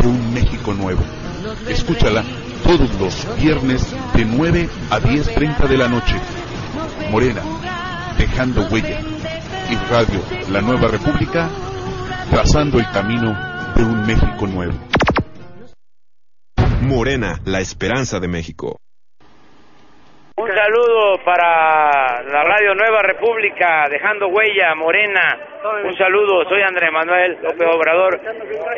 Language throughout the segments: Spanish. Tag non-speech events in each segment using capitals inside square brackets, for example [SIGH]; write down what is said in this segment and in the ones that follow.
de un México nuevo. Escúchala todos los viernes de 9 a 10.30 de la noche. Morena, dejando huella. Y Radio La Nueva República, trazando el camino de un México nuevo. Morena, la esperanza de México. Un saludo para la Radio Nueva República, dejando huella, Morena. Un saludo, soy Andrés Manuel López Obrador.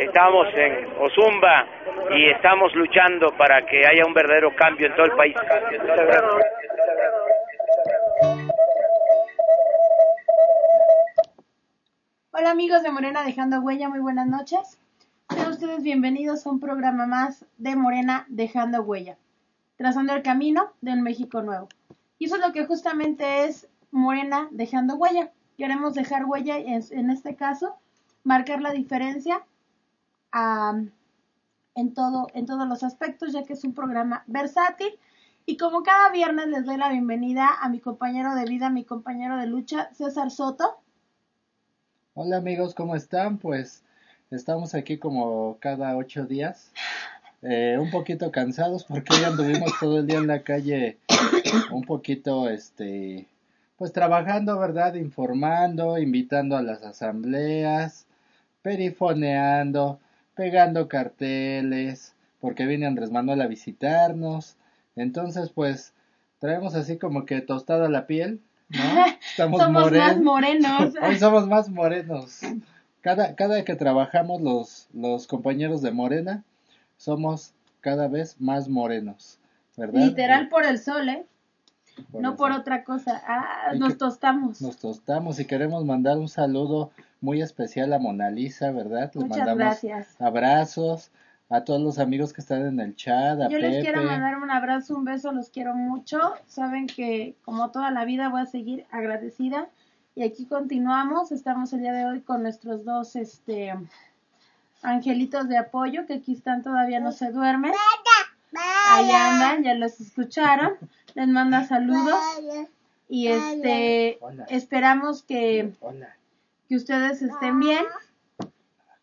Estamos en Ozumba y estamos luchando para que haya un verdadero cambio en todo el país. Hola amigos de Morena Dejando Huella, muy buenas noches. Sean ustedes bienvenidos a un programa más de Morena Dejando Huella trazando el camino del México nuevo. Y eso es lo que justamente es Morena dejando huella. Queremos dejar huella, en, este caso, marcar la diferencia en, todo, en todos los aspectos, ya que es un programa versátil. Y como cada viernes les doy la bienvenida a mi compañero de vida, mi compañero de lucha, César Soto. Hola amigos, ¿cómo están? Pues estamos aquí como cada ocho días eh, un poquito cansados porque ya anduvimos todo el día en la calle un poquito, este, pues trabajando, ¿verdad? Informando, invitando a las asambleas, perifoneando, pegando carteles, porque viene Andrés Manuel a visitarnos. Entonces, pues, traemos así como que tostada la piel, ¿no? [LAUGHS] Estamos somos más morenos. [LAUGHS] Hoy somos más morenos. Cada, cada que trabajamos los, los compañeros de Morena, somos cada vez más morenos, ¿verdad? Literal por el sol, ¿eh? no por otra cosa. Ah, nos tostamos. Nos tostamos y queremos mandar un saludo muy especial a Mona Lisa, ¿verdad? Les Muchas mandamos gracias. abrazos a todos los amigos que están en el chat, a Yo les quiero mandar un abrazo, un beso, los quiero mucho. Saben que como toda la vida voy a seguir agradecida. Y aquí continuamos. Estamos el día de hoy con nuestros dos este angelitos de apoyo que aquí están todavía no se duermen. Ahí andan, ya los escucharon. Les manda saludos. Y este esperamos que, que ustedes estén bien.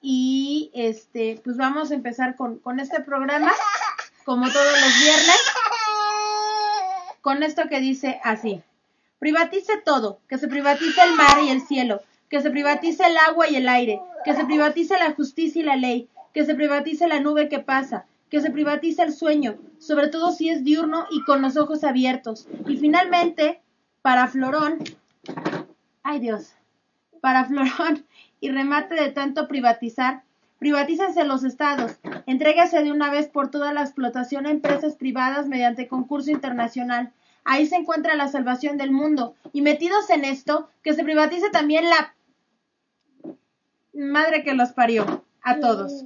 Y este, pues vamos a empezar con, con este programa, como todos los viernes, con esto que dice así. Privatice todo, que se privatice el mar y el cielo, que se privatice el agua y el aire, que se privatice la justicia y la ley, que se privatice la nube que pasa, que se privatice el sueño, sobre todo si es diurno y con los ojos abiertos. Y finalmente, para Florón, ay Dios, para Florón y remate de tanto privatizar, privatícense los estados, entrégase de una vez por toda la explotación a empresas privadas mediante concurso internacional. Ahí se encuentra la salvación del mundo. Y metidos en esto, que se privatice también la madre que los parió a todos.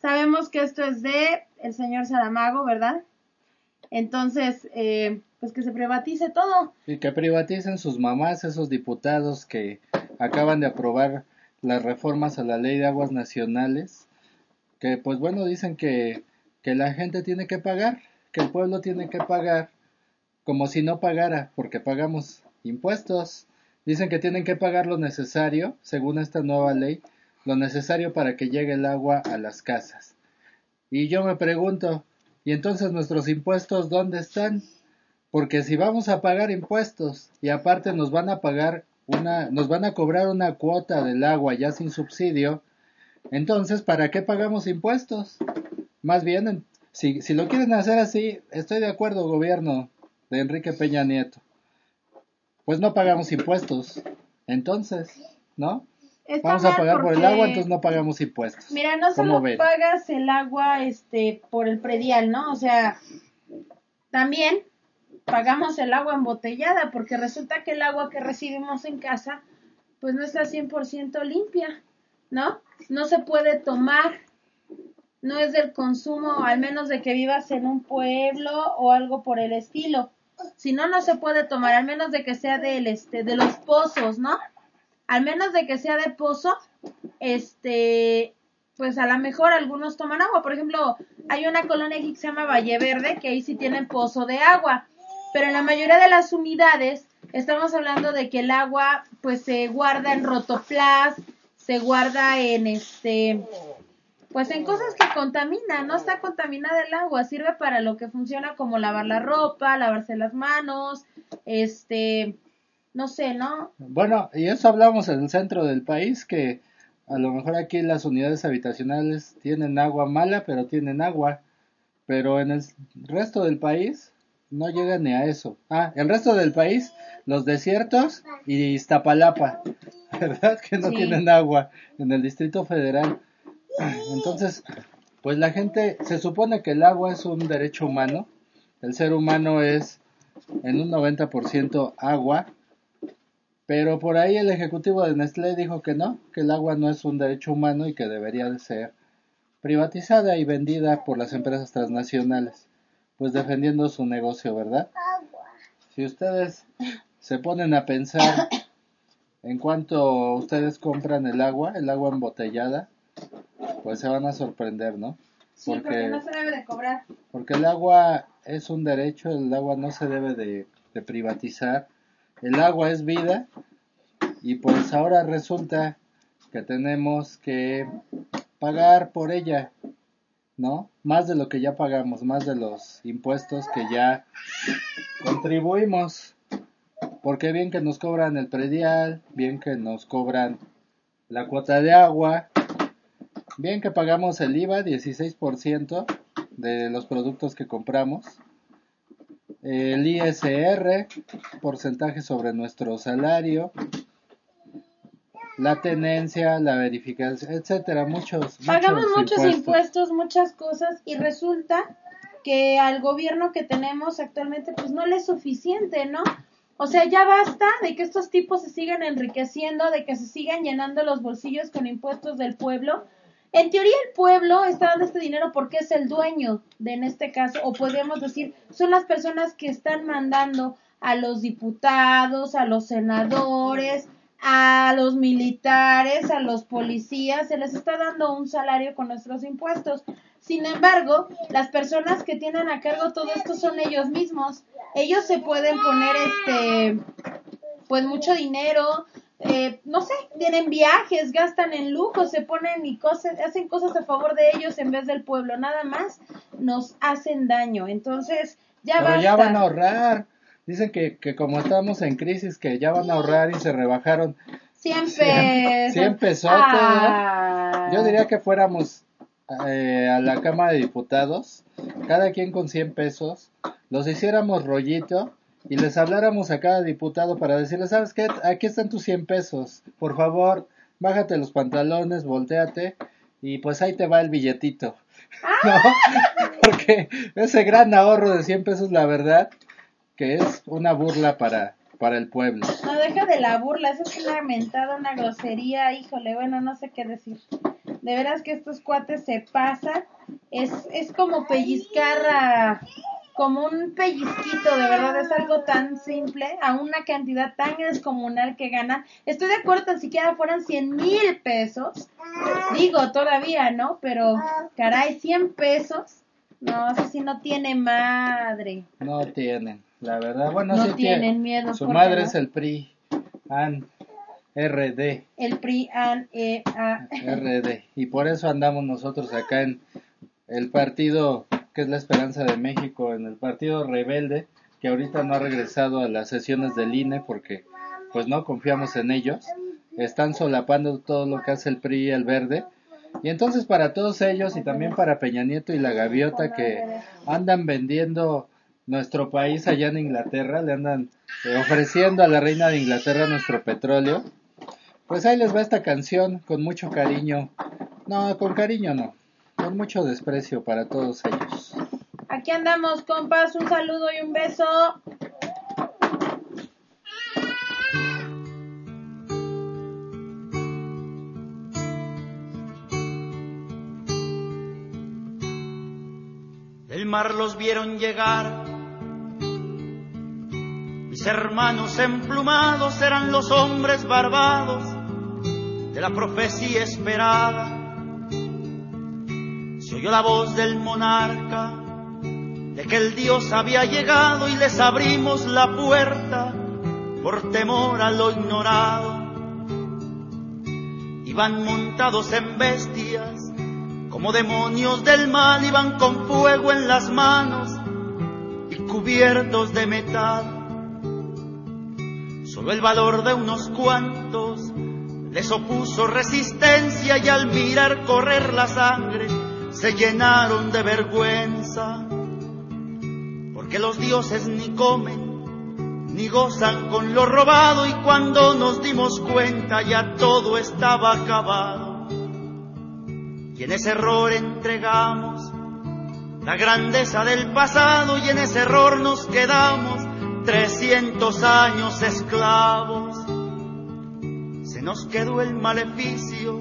Sabemos que esto es de el señor Saramago, ¿verdad? Entonces, eh, pues que se privatice todo. Y que privaticen sus mamás, esos diputados que acaban de aprobar las reformas a la ley de aguas nacionales, que pues bueno, dicen que, que la gente tiene que pagar, que el pueblo tiene que pagar, como si no pagara, porque pagamos impuestos. Dicen que tienen que pagar lo necesario, según esta nueva ley, lo necesario para que llegue el agua a las casas. Y yo me pregunto, ¿y entonces nuestros impuestos dónde están? Porque si vamos a pagar impuestos y aparte nos van a pagar una, nos van a cobrar una cuota del agua ya sin subsidio, entonces ¿para qué pagamos impuestos? Más bien, si, si lo quieren hacer así, estoy de acuerdo, gobierno de Enrique Peña Nieto pues no pagamos impuestos. Entonces, ¿no? Vamos a pagar por el agua, entonces no pagamos impuestos. Mira, no solo pagas el agua este por el predial, ¿no? O sea, también pagamos el agua embotellada porque resulta que el agua que recibimos en casa pues no está 100% limpia, ¿no? No se puede tomar, no es del consumo, al menos de que vivas en un pueblo o algo por el estilo. Si no, no se puede tomar, al menos de que sea del, este, de los pozos, ¿no? Al menos de que sea de pozo, este, pues a lo mejor algunos toman agua. Por ejemplo, hay una colonia que se llama Valle Verde, que ahí sí tienen pozo de agua. Pero en la mayoría de las unidades estamos hablando de que el agua pues se guarda en rotoplas, se guarda en este pues en cosas que contaminan, no está contaminada el agua, sirve para lo que funciona como lavar la ropa, lavarse las manos, este, no sé, ¿no? Bueno, y eso hablamos en el centro del país, que a lo mejor aquí las unidades habitacionales tienen agua mala, pero tienen agua, pero en el resto del país no llega ni a eso. Ah, el resto del país, los desiertos y Iztapalapa, [LAUGHS] ¿verdad? Que no tienen agua en el Distrito Federal. Entonces, pues la gente, se supone que el agua es un derecho humano, el ser humano es en un 90% agua, pero por ahí el ejecutivo de Nestlé dijo que no, que el agua no es un derecho humano y que debería de ser privatizada y vendida por las empresas transnacionales, pues defendiendo su negocio, ¿verdad? Si ustedes se ponen a pensar en cuanto ustedes compran el agua, el agua embotellada, pues se van a sorprender, ¿no? Sí, porque, no se debe de cobrar. Porque el agua es un derecho, el agua no se debe de, de privatizar. El agua es vida y pues ahora resulta que tenemos que pagar por ella, ¿no? Más de lo que ya pagamos, más de los impuestos que ya contribuimos. Porque bien que nos cobran el predial, bien que nos cobran la cuota de agua, Bien que pagamos el IVA, 16% de los productos que compramos. El ISR, porcentaje sobre nuestro salario. La tenencia, la verificación, etcétera, muchos. Pagamos muchos, impuestos. muchas cosas y resulta que al gobierno que tenemos actualmente pues no le es suficiente, ¿no? O sea, ya basta de que estos tipos se sigan enriqueciendo, de que se sigan llenando los bolsillos con impuestos del pueblo en teoría el pueblo está dando este dinero porque es el dueño de en este caso, o podemos decir, son las personas que están mandando a los diputados, a los senadores, a los militares, a los policías, se les está dando un salario con nuestros impuestos. Sin embargo, las personas que tienen a cargo todo esto son ellos mismos. Ellos se pueden poner este pues mucho dinero, eh, no sé, tienen viajes, gastan en lujo, se ponen y cosas, hacen cosas a favor de ellos en vez del pueblo, nada más nos hacen daño. Entonces, ya Pero ya van a ahorrar. Dicen que, que como estamos en crisis, que ya van a ahorrar y se rebajaron 100 [LAUGHS] pesos. 100 pesos. Ah. Yo diría que fuéramos eh, a la Cámara de Diputados, cada quien con 100 pesos, los hiciéramos rollito y les habláramos a cada diputado para decirles, ¿sabes qué? Aquí están tus 100 pesos. Por favor, bájate los pantalones, volteate y pues ahí te va el billetito. [LAUGHS] ¿No? Porque ese gran ahorro de 100 pesos, la verdad, que es una burla para, para el pueblo. No, deja de la burla, eso es una mentada, una grosería, híjole, bueno, no sé qué decir. De veras que estos cuates se pasan, es, es como pellizcar a como un pellizquito, de verdad es algo tan simple, a una cantidad tan descomunal que gana. Estoy de acuerdo, tan siquiera fueran 100 mil pesos, digo todavía, ¿no? Pero, caray, 100 pesos, no, eso sí no tiene madre. No tienen, la verdad, bueno, no tienen miedo. Su madre es el PRI, AN. RD. El PRI, AN, E, A. RD. Y por eso andamos nosotros acá en el partido que es la esperanza de México en el partido rebelde, que ahorita no ha regresado a las sesiones del INE porque pues no confiamos en ellos. Están solapando todo lo que hace el PRI y el Verde. Y entonces para todos ellos y también para Peña Nieto y la Gaviota que andan vendiendo nuestro país allá en Inglaterra, le andan eh, ofreciendo a la reina de Inglaterra nuestro petróleo. Pues ahí les va esta canción con mucho cariño. No, con cariño no con mucho desprecio para todos ellos. Aquí andamos, compas, un saludo y un beso. El mar los vieron llegar. Mis hermanos emplumados eran los hombres barbados de la profecía esperada se oyó la voz del monarca de que el Dios había llegado y les abrimos la puerta por temor a lo ignorado. Iban montados en bestias como demonios del mal iban con fuego en las manos y cubiertos de metal. Solo el valor de unos cuantos les opuso resistencia y al mirar correr la sangre se llenaron de vergüenza. Porque los dioses ni comen ni gozan con lo robado y cuando nos dimos cuenta ya todo estaba acabado. Y en ese error entregamos la grandeza del pasado y en ese error nos quedamos 300 años esclavos. Se nos quedó el maleficio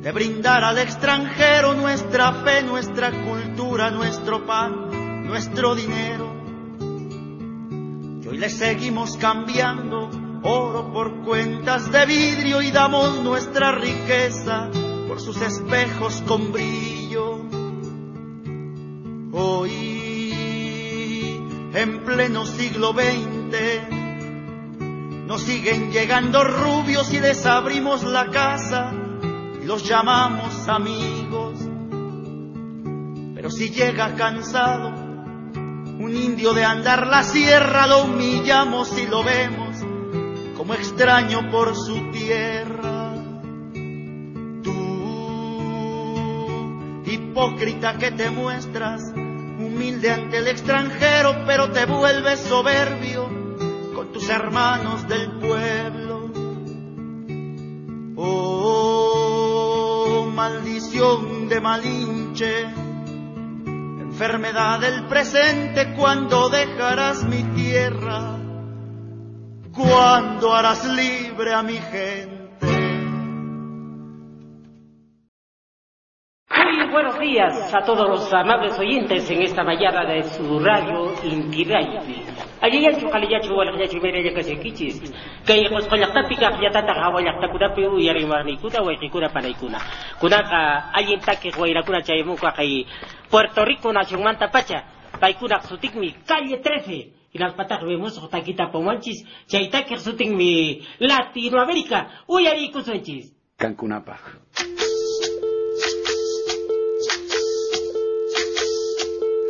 de brindar al extranjero nuestra fe, nuestra cultura, nuestro pan, nuestro dinero. Y hoy le seguimos cambiando oro por cuentas de vidrio y damos nuestra riqueza por sus espejos con brillo. Hoy, en pleno siglo XX, nos siguen llegando rubios y desabrimos la casa los llamamos amigos. Pero si llega cansado, un indio de andar la sierra, lo humillamos y lo vemos como extraño por su tierra. Tú, hipócrita que te muestras, humilde ante el extranjero, pero te vuelves soberbio con tus hermanos del pueblo. maldición de Malinche, enfermedad del presente, cuando dejarás mi tierra, cuando harás libre a mi gente. Buenos días a todos los amables oyentes en esta mañana de su radio Inti Allí ya chukali ya chuwal ya chumere ya kasi kichis. Kay kos kolak ta pika ya tata hawa ya ta kuda pe uyari marni kuda wa kuda panay kuna. Kuna ka ayin ta ke kuwaira kuna Puerto Rico na chumanta pacha. Pay kuna sutik mi calle 13. Inas patak vemos kota kita pomanchis. Chay ta ke sutik mi Latinoamérica. Uyari kusanchis. Cancunapa.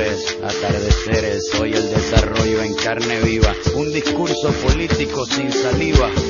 atardeceres. Soy el desarrollo en carne viva, un discurso político sin saliva.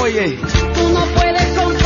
Oye, no puedes comprar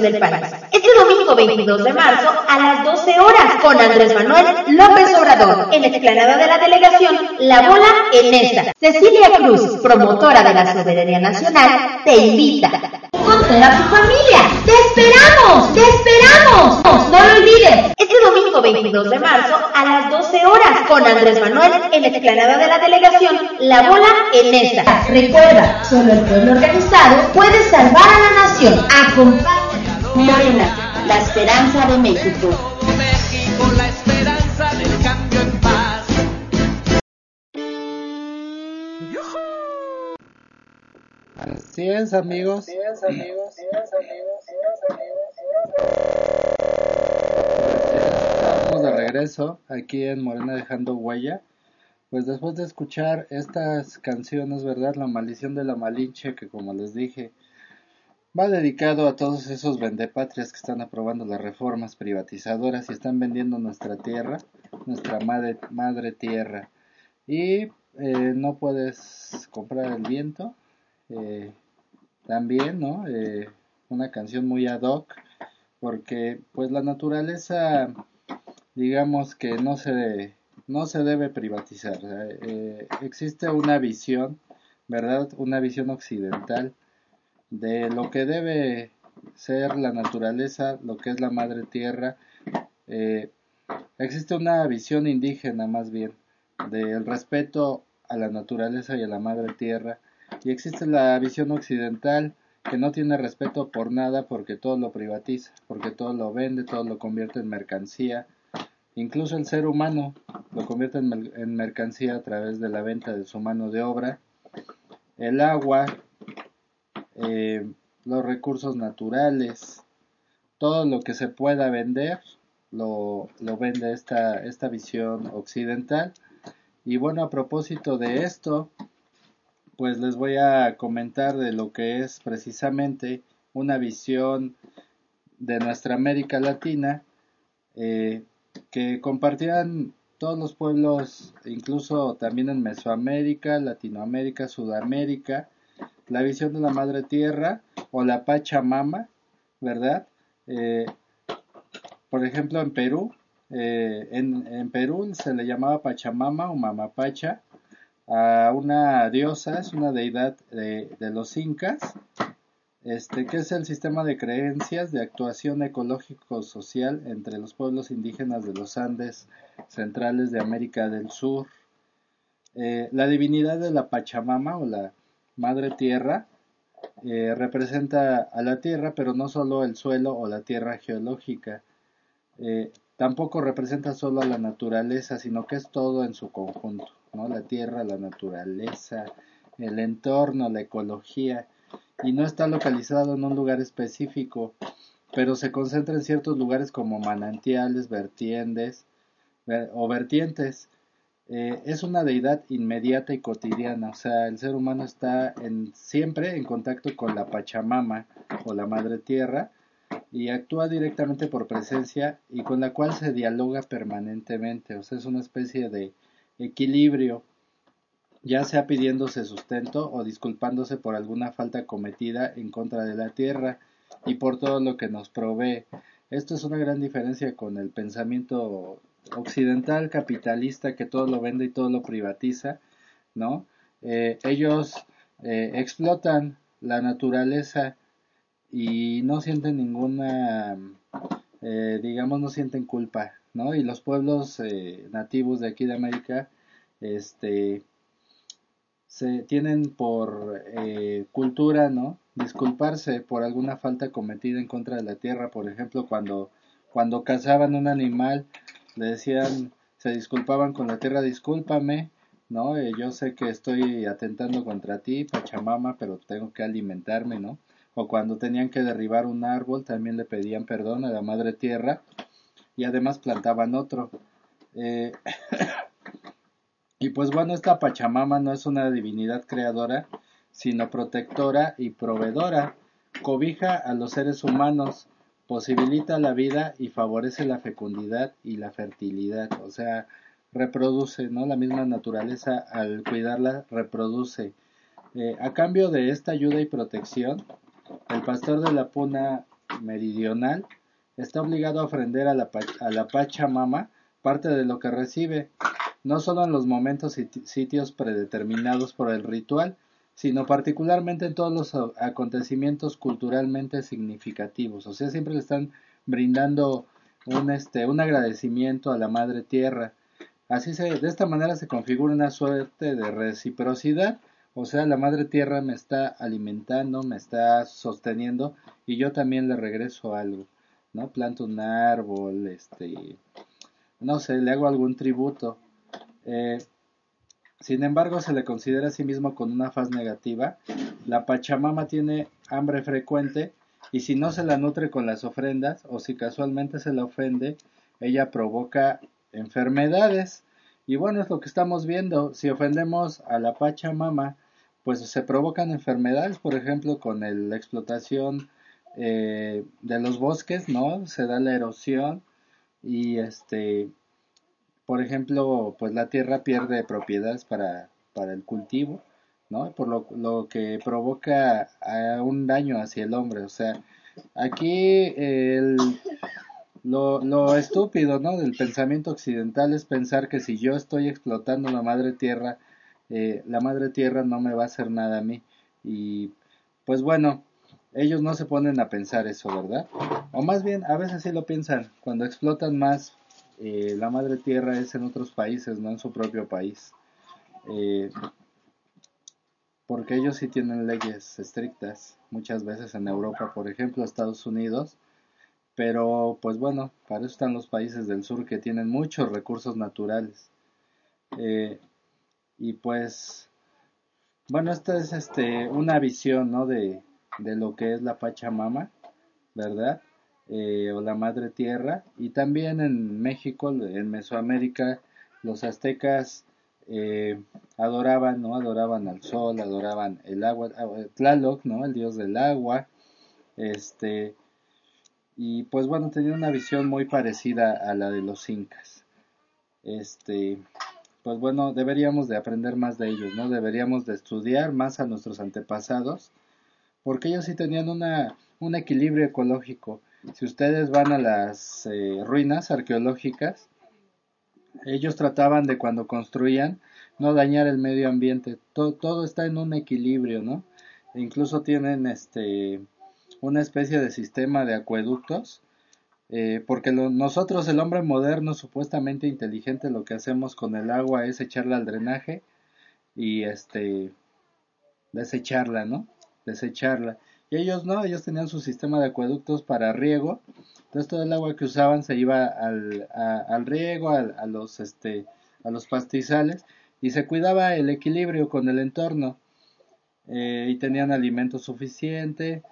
del país. Este domingo 22 de marzo a las 12 horas con Andrés Manuel López Obrador en la explanada de la delegación La Bola en esta. Cecilia Cruz, promotora de la soberanía nacional, te invita. Conocer a tu familia. ¡Te esperamos! ¡Te esperamos! No lo olvides. Este domingo 22 de marzo a las 12 horas con Andrés Manuel en la explanada de la delegación La Bola en esta. Recuerda, solo el pueblo organizado puede salvar a la nación. Acompáñanos. Morena, la esperanza de México. México, la esperanza del cambio en paz. Así es, amigos. Estamos de regreso aquí en Morena dejando huella. Pues después de escuchar estas canciones, ¿verdad? La maldición de la Malinche, que como les dije, va dedicado a todos esos vendepatrias que están aprobando las reformas privatizadoras y están vendiendo nuestra tierra, nuestra madre, madre tierra. Y eh, no puedes comprar el viento. eh, también, ¿no? Eh, una canción muy ad hoc, porque pues la naturaleza, digamos que no se, no se debe privatizar. eh, existe una visión, ¿verdad? Una visión occidental de lo que debe ser la naturaleza, lo que es la madre tierra. eh, existe una visión indígena más bien del respeto a la naturaleza y a la madre tierra y existe la visión occidental que no tiene respeto por nada porque todo lo privatiza, porque todo lo vende, todo lo convierte en mercancía, incluso el ser humano lo convierte en, mer- en mercancía a través de la venta de su mano de obra, el agua, eh, los recursos naturales, todo lo que se pueda vender lo, lo vende esta, esta visión occidental. Y bueno, a propósito de esto, pues les voy a comentar de lo que es precisamente una visión de nuestra América Latina eh, que compartían todos los pueblos, incluso también en Mesoamérica, Latinoamérica, Sudamérica, la visión de la Madre Tierra o la Pachamama, ¿verdad? Eh, por ejemplo, en Perú, eh, en, Perú se le llamaba Pachamama o Mamapacha a una diosa, es una deidad de, de los incas, este, que es el sistema de creencias de actuación ecológico-social entre los pueblos indígenas de los Andes centrales de América del Sur. Eh, la divinidad de la Pachamama o la Madre Tierra eh, representa a la Tierra, pero no solo el suelo o la Tierra geológica. Eh, tampoco representa solo a la naturaleza, sino que es todo en su conjunto, ¿no? La Tierra, la naturaleza, el entorno, la ecología y no está localizado en un lugar específico, pero se concentra en ciertos lugares como manantiales, vertientes o vertientes. Eh, es una deidad inmediata y cotidiana, o sea, el ser humano está en, siempre en contacto con la Pachamama o la Madre Tierra y actúa directamente por presencia y con la cual se dialoga permanentemente, o sea, es una especie de equilibrio ya sea pidiéndose sustento o disculpándose por alguna falta cometida en contra de la tierra y por todo lo que nos provee. Esto es una gran diferencia con el pensamiento occidental capitalista que todo lo vende y todo lo privatiza, ¿no? Eh, ellos eh, explotan la naturaleza y no sienten ninguna, eh, digamos, no sienten culpa, ¿no? Y los pueblos nativos de aquí de América, este, se tienen por eh, cultura, ¿no? Disculparse por alguna falta cometida en contra de la tierra, por ejemplo, cuando cuando cazaban un animal, le decían, se disculpaban con la tierra, discúlpame, ¿no? Eh, yo sé que estoy atentando contra ti, Pachamama, pero tengo que alimentarme, ¿no? O cuando tenían que derribar un árbol, también le pedían perdón a la madre tierra y además plantaban otro. Eh, [COUGHS] Y pues bueno, esta Pachamama no es una divinidad creadora, sino protectora y proveedora. Cobija a los seres humanos, posibilita la vida y favorece la fecundidad y la fertilidad. O sea, reproduce, ¿no? La misma naturaleza al cuidarla reproduce. Eh, a cambio de esta ayuda y protección, el pastor de la Puna meridional está obligado a ofrender a la, a la Pachamama parte de lo que recibe, no solo en los momentos y sitios predeterminados por el ritual, sino particularmente en todos los acontecimientos culturalmente significativos. O sea, siempre le están brindando un, este, un agradecimiento a la Madre Tierra. Así se, de esta manera se configura una suerte de reciprocidad, o sea, la Madre Tierra me está alimentando, me está sosteniendo y yo también le regreso algo, ¿no? Planto un árbol, este, no sé, le hago algún tributo. Eh, sin embargo, se le considera a sí mismo con una faz negativa. La Pachamama tiene hambre frecuente y si no se la nutre con las ofrendas o si casualmente se la ofende, ella provoca enfermedades. Y bueno, es lo que estamos viendo. Si ofendemos a la Pachamama, pues se provocan enfermedades, por ejemplo, con la explotación eh, de los bosques, ¿no? Se da la erosión y este por ejemplo, pues la tierra pierde propiedades para, para el cultivo, ¿no? Por lo, lo que provoca un daño hacia el hombre. O sea, aquí el, lo, lo estúpido, ¿no? Del pensamiento occidental es pensar que si yo estoy explotando la madre tierra, eh, la madre tierra no me va a hacer nada a mí. Y pues bueno, ellos no se ponen a pensar eso, ¿verdad? O más bien, a veces sí lo piensan, cuando explotan más eh, la madre tierra es en otros países, no en su propio país. Eh, porque ellos sí tienen leyes estrictas, muchas veces en Europa, por ejemplo, Estados Unidos, pero pues bueno, para eso están los países del sur que tienen muchos recursos naturales. Eh, y pues, bueno, esta es este, una visión, ¿no? De, de lo que es la Pachamama, ¿verdad? Eh, o la madre tierra y también en México, en Mesoamérica, los aztecas eh, adoraban, ¿no? Adoraban al sol, adoraban el agua, ah, Tlaloc, ¿no? El dios del agua, este, y pues bueno, tenían una visión muy parecida a la de los incas. Este, pues bueno, deberíamos de aprender más de ellos, ¿no? Deberíamos de estudiar más a nuestros antepasados, porque ellos sí tenían una, un equilibrio ecológico. Si ustedes van a las eh, ruinas arqueológicas, ellos trataban de cuando construían no dañar el medio ambiente. Todo, está en un equilibrio, ¿no? Incluso tienen este una especie de sistema de acueductos eh, porque nosotros el hombre moderno supuestamente inteligente lo que hacemos con el agua es echarla al drenaje y este desecharla, ¿no? Desecharla. Y ellos no, ellos tenían su sistema de acueductos para riego. Entonces todo el agua que usaban se iba al, al riego, a los este a los pastizales y se cuidaba el equilibrio con el entorno. Eh, y tenían alimento suficiente,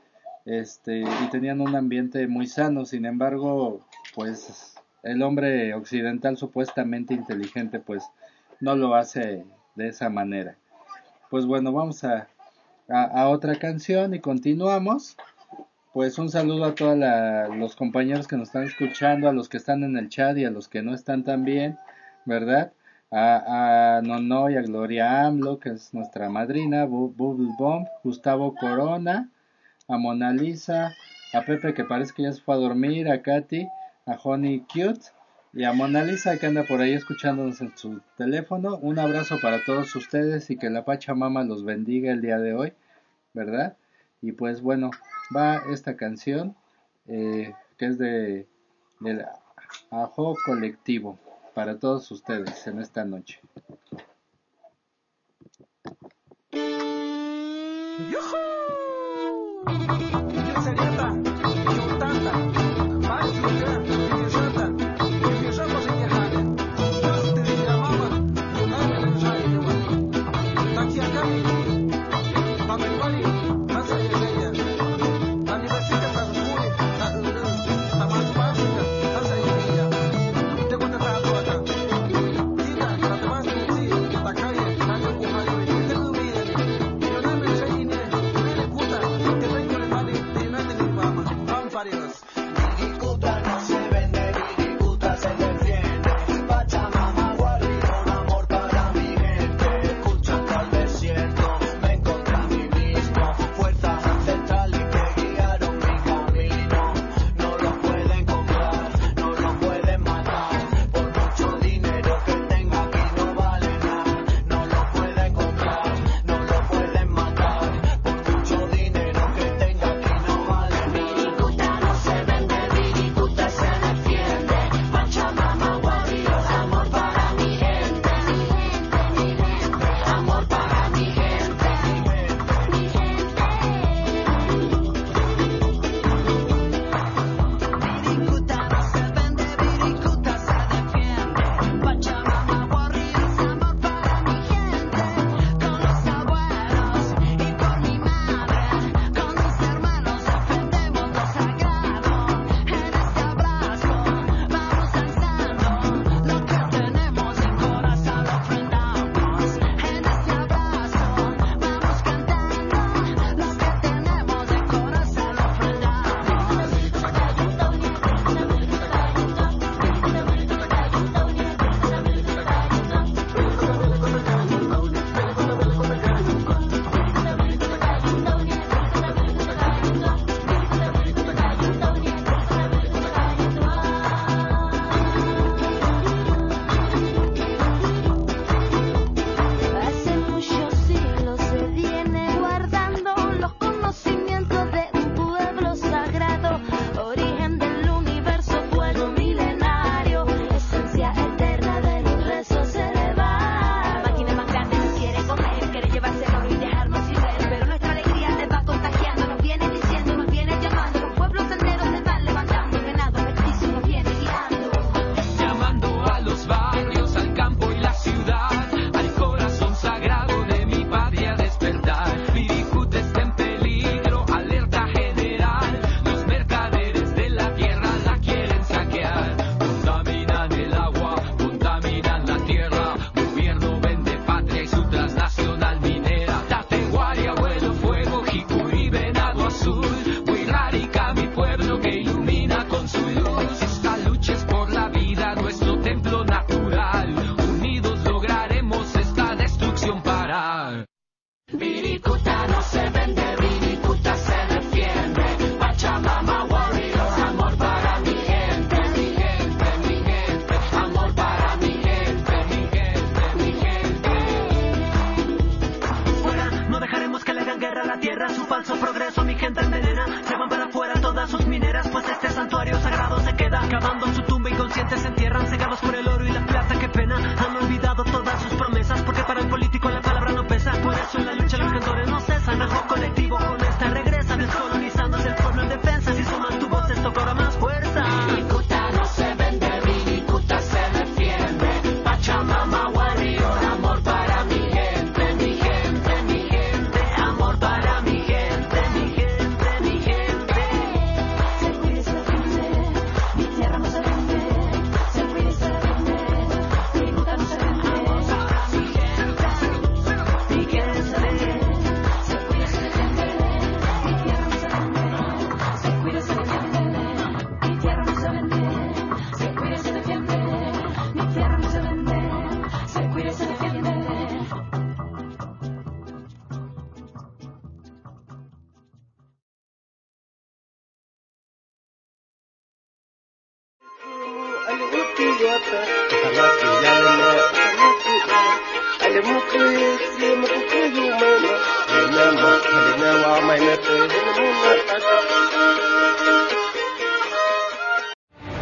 este, y tenían un ambiente muy sano. Sin embargo, pues el hombre occidental supuestamente inteligente, pues no lo hace de esa manera. Pues bueno, vamos a, a, otra canción y continuamos. Pues un saludo a todos los compañeros que nos están escuchando, a los que están en el chat y a los que no están también, ¿verdad? A, a Nono y a Gloria AMLO, que es nuestra madrina, Bubble Bomb, Gustavo Corona, a Mona Lisa, a Pepe que parece que ya se fue a dormir, a Katy, a Honey Cute y a Mona Lisa que anda por ahí escuchándonos en su teléfono, un abrazo para todos ustedes y que la Pachamama los bendiga el día de hoy, ¿verdad? Y pues bueno, va esta canción eh, que es de del Ajo Colectivo para todos ustedes en esta noche.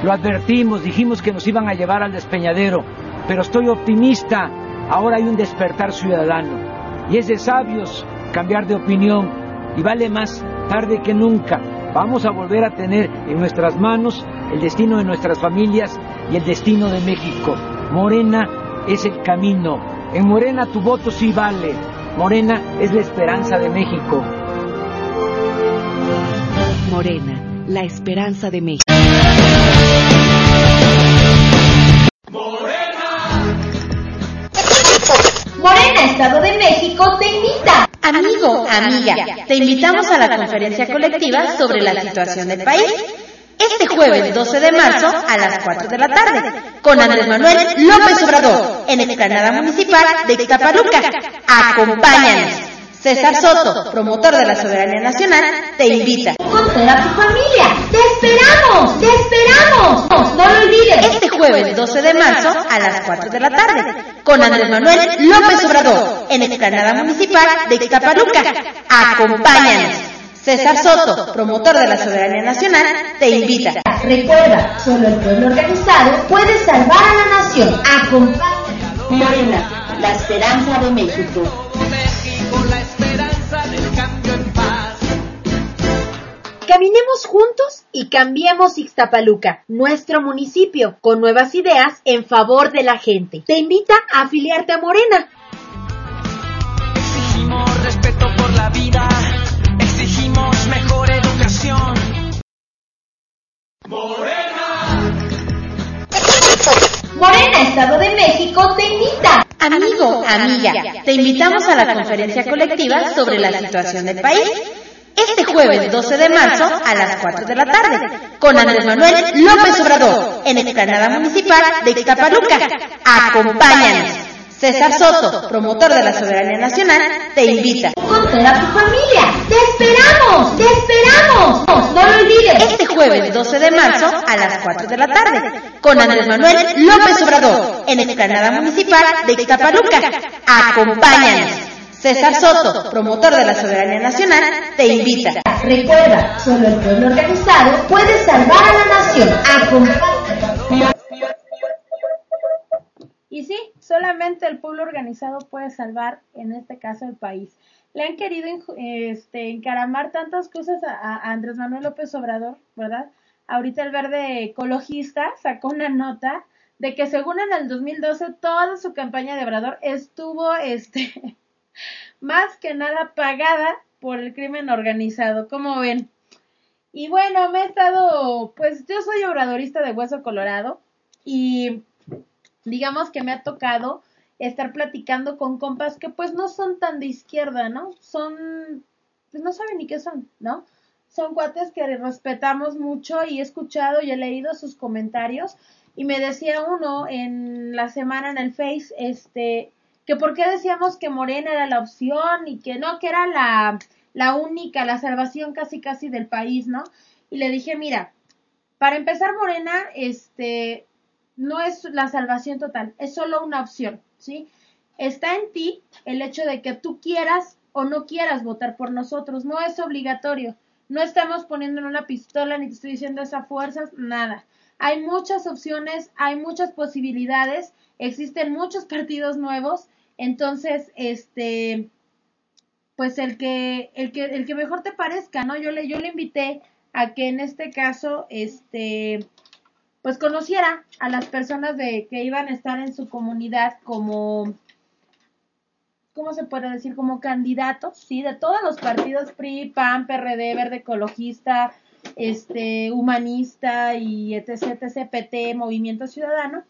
Lo advertimos, dijimos que nos iban a llevar al despeñadero, pero estoy optimista. Ahora hay un despertar ciudadano. Y es de sabios cambiar de opinión. Y vale más tarde que nunca. Vamos a volver a tener en nuestras manos el destino de nuestras familias y el destino de México. Morena es el camino. En Morena tu voto sí vale. Morena es la esperanza de México. Morena, la esperanza de México. Morena Estado de México te invita. Amigo, amiga, te invitamos a la conferencia colectiva sobre la situación del país. Este jueves 12 de marzo a las 4 de la tarde, con Andrés Manuel López Obrador, en Explanada Municipal de Ixtapaluca. Acompáñanos. César Soto, promotor de la soberanía nacional, te invita. Conocer a tu familia. ¡Te esperamos! ¡Te esperamos! No lo olvides. Este jueves 12 de marzo a las 4 de la tarde, con Andrés Manuel López Obrador, en Explanada Municipal de Ixtapaluca. Acompáñanos. César Soto, promotor de la soberanía nacional, te invita. Recuerda, solo el pueblo organizado puede salvar a la nación. Acompáñanos. Morena, la esperanza de México. La esperanza del cambio en paz. Caminemos juntos y cambiemos Ixtapaluca, nuestro municipio, con nuevas ideas en favor de la gente. Te invita a afiliarte a Morena. Exigimos respeto por la vida, exigimos mejor educación. Morena Estado de México te invita. Amigo, amiga, te invitamos a la conferencia colectiva sobre la situación del país. Este jueves 12 de marzo a las 4 de la tarde, con Andrés Manuel López Obrador, en Explanada Municipal de Ixtapaluca. Acompáñanos. César Soto, promotor de la soberanía nacional, te invita. Conocer a tu familia. ¡Te esperamos! ¡Te esperamos! No lo olvides. Este jueves 12 de marzo a las 4 de la tarde, con Andrés Manuel López Obrador, en Explanada Municipal de Ixtapaluca. Acompáñanos. César Soto, promotor de la soberanía nacional, te invita. Recuerda, solo el pueblo organizado puede salvar a la nación. Acompáñanos. Y sí, solamente el pueblo organizado puede salvar, en este caso, el país. Le han querido este, encaramar tantas cosas a, Andrés Manuel López Obrador, ¿verdad? Ahorita el verde ecologista sacó una nota de que según en el 2012 toda su campaña de Obrador estuvo, este, [LAUGHS] más que nada pagada por el crimen organizado. ¿Cómo ven? Y bueno, me he estado, pues yo soy obradorista de Hueso Colorado y digamos que me ha tocado estar platicando con compas que pues no son tan de izquierda, ¿no? Son, pues no saben ni qué son, ¿no? Son cuates que respetamos mucho y he escuchado y he leído sus comentarios y me decía uno en la semana en el Face, este, que por qué decíamos que Morena era la opción y que no, que era la, la única, la salvación casi casi del país, ¿no? Y le dije, mira, para empezar Morena, este, no es la salvación total, es solo una opción, ¿sí? Está en ti el hecho de que tú quieras o no quieras votar por nosotros. No es obligatorio. No estamos poniendo en una pistola ni te estoy diciendo esa fuerzas, nada. Hay muchas opciones, hay muchas posibilidades, existen muchos [LAUGHS] partidos nuevos, entonces, este, pues el que, el que, el que mejor te parezca, ¿no? Yo le, yo le invité a que en este caso, este, pues conociera a las personas de que iban a estar en su comunidad como ¿cómo se puede decir? Como candidatos, ¿sí? De todos los partidos PRI, PAN, PRD, Verde Ecologista, este, Humanista y etc, etc, PT, Movimiento Ciudadano.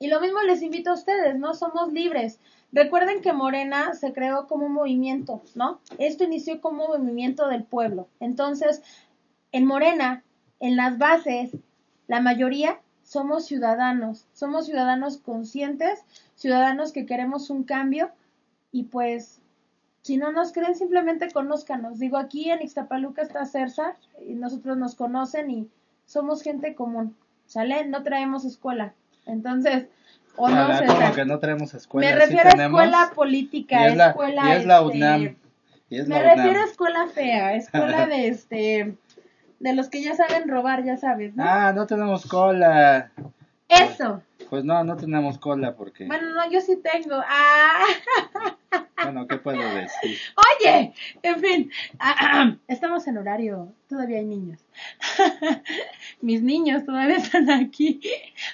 Y lo mismo les invito a ustedes, ¿no? Somos libres. Recuerden que Morena se creó como un movimiento, ¿no? Esto inició como un movimiento del pueblo. Entonces, en Morena, en las bases, la mayoría somos ciudadanos, somos ciudadanos conscientes, ciudadanos que queremos un cambio y pues si no nos creen simplemente conózcanos. Digo, aquí en Ixtapaluca está Cersa y nosotros nos conocen y somos gente común, ¿sale? No traemos escuela. Entonces, o no, César. como que no tenemos escuela. Me sí refiero a escuela política, y es la, escuela y es la este, UNAM. Y es me la UNAM. refiero a escuela fea, escuela de [LAUGHS] este de los que ya saben robar, ya sabes, ¿no? Ah, no tenemos cola. Eso. Pues no, no tenemos cola porque, Bueno, no, yo sí tengo. Ah. [LAUGHS] bueno, ¿qué puedo decir? Oye, en fin, [CLEARS THROAT] estamos en horario, todavía hay niños. [LAUGHS] Mis niños todavía están aquí.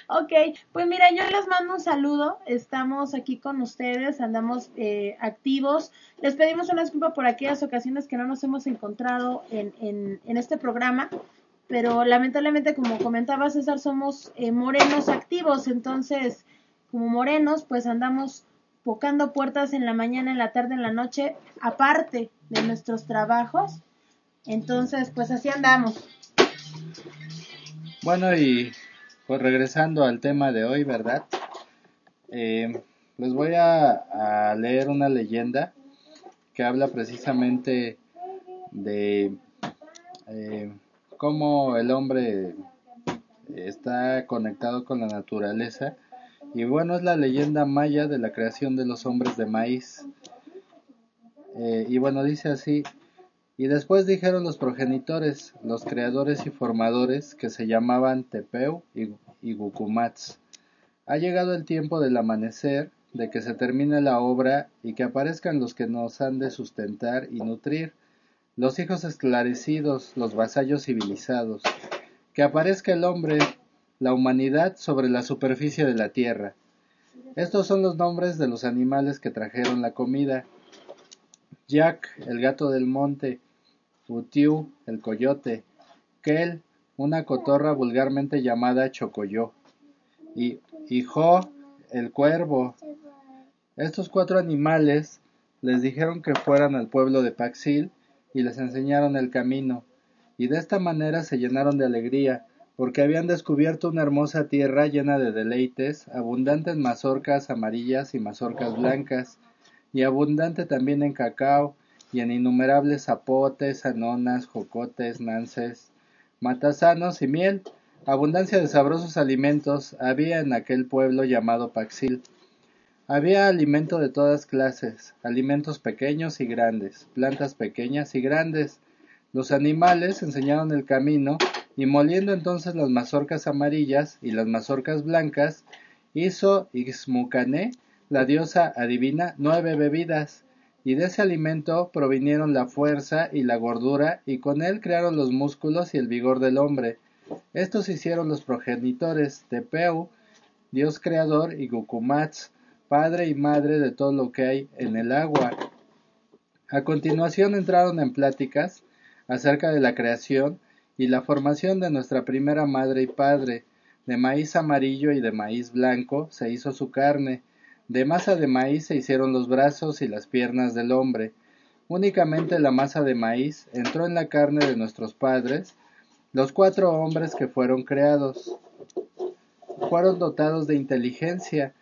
Ok, pues mira, yo les mando un saludo, estamos aquí con ustedes, andamos eh, activos. Les pedimos una disculpa por aquellas ocasiones que no nos hemos encontrado en, en, en este programa, pero lamentablemente, como comentaba César, somos eh, morenos activos, entonces, como morenos, pues andamos tocando puertas en la mañana, en la tarde, en la noche, aparte de nuestros trabajos. Entonces, pues así andamos. Bueno, y pues regresando al tema de hoy, ¿verdad? Eh, les voy a, leer una leyenda que habla precisamente de eh, cómo el hombre está conectado con la naturaleza. Y bueno, es la leyenda maya de la creación de los hombres de maíz. Eh, y bueno, dice así, y después dijeron los progenitores, los creadores y formadores, que se llamaban Tepeu y, y Gucumats. Ha llegado el tiempo del amanecer, de que se termine la obra y que aparezcan los que nos han de sustentar y nutrir, los hijos esclarecidos, los vasallos civilizados, que aparezca el hombre, la humanidad sobre la superficie de la tierra. Estos son los nombres de los animales que trajeron la comida. Jack, el gato del monte, Utiu, el coyote, Kel, una cotorra vulgarmente llamada chocoyó, y Hijo, el cuervo. Estos cuatro animales les dijeron que fueran al pueblo de Paxil y les enseñaron el camino, y de esta manera se llenaron de alegría, porque habían descubierto una hermosa tierra llena de deleites, abundante en mazorcas amarillas y mazorcas blancas, y abundante también en cacao, y en innumerables zapotes, anonas, jocotes, nances, matasanos y miel. Abundancia de sabrosos alimentos había en aquel pueblo llamado Paxil. Había alimento de todas clases, alimentos pequeños y grandes, plantas pequeñas y grandes. Los animales enseñaron el camino, y moliendo entonces las mazorcas amarillas y las mazorcas blancas, hizo Ixmucané, la diosa adivina, nueve bebidas, y de ese alimento provinieron la fuerza y la gordura, y con él crearon los músculos y el vigor del hombre. Estos hicieron los progenitores, Tepeu, dios creador, y Gucumats, padre y madre de todo lo que hay en el agua. A continuación entraron en pláticas acerca de la creación y la formación de nuestra primera madre y padre. De maíz amarillo y de maíz blanco se hizo su carne, de masa de maíz se hicieron los brazos y las piernas del hombre. Únicamente la masa de maíz entró en la carne de nuestros padres, los cuatro hombres que fueron creados. Fueron dotados de inteligencia,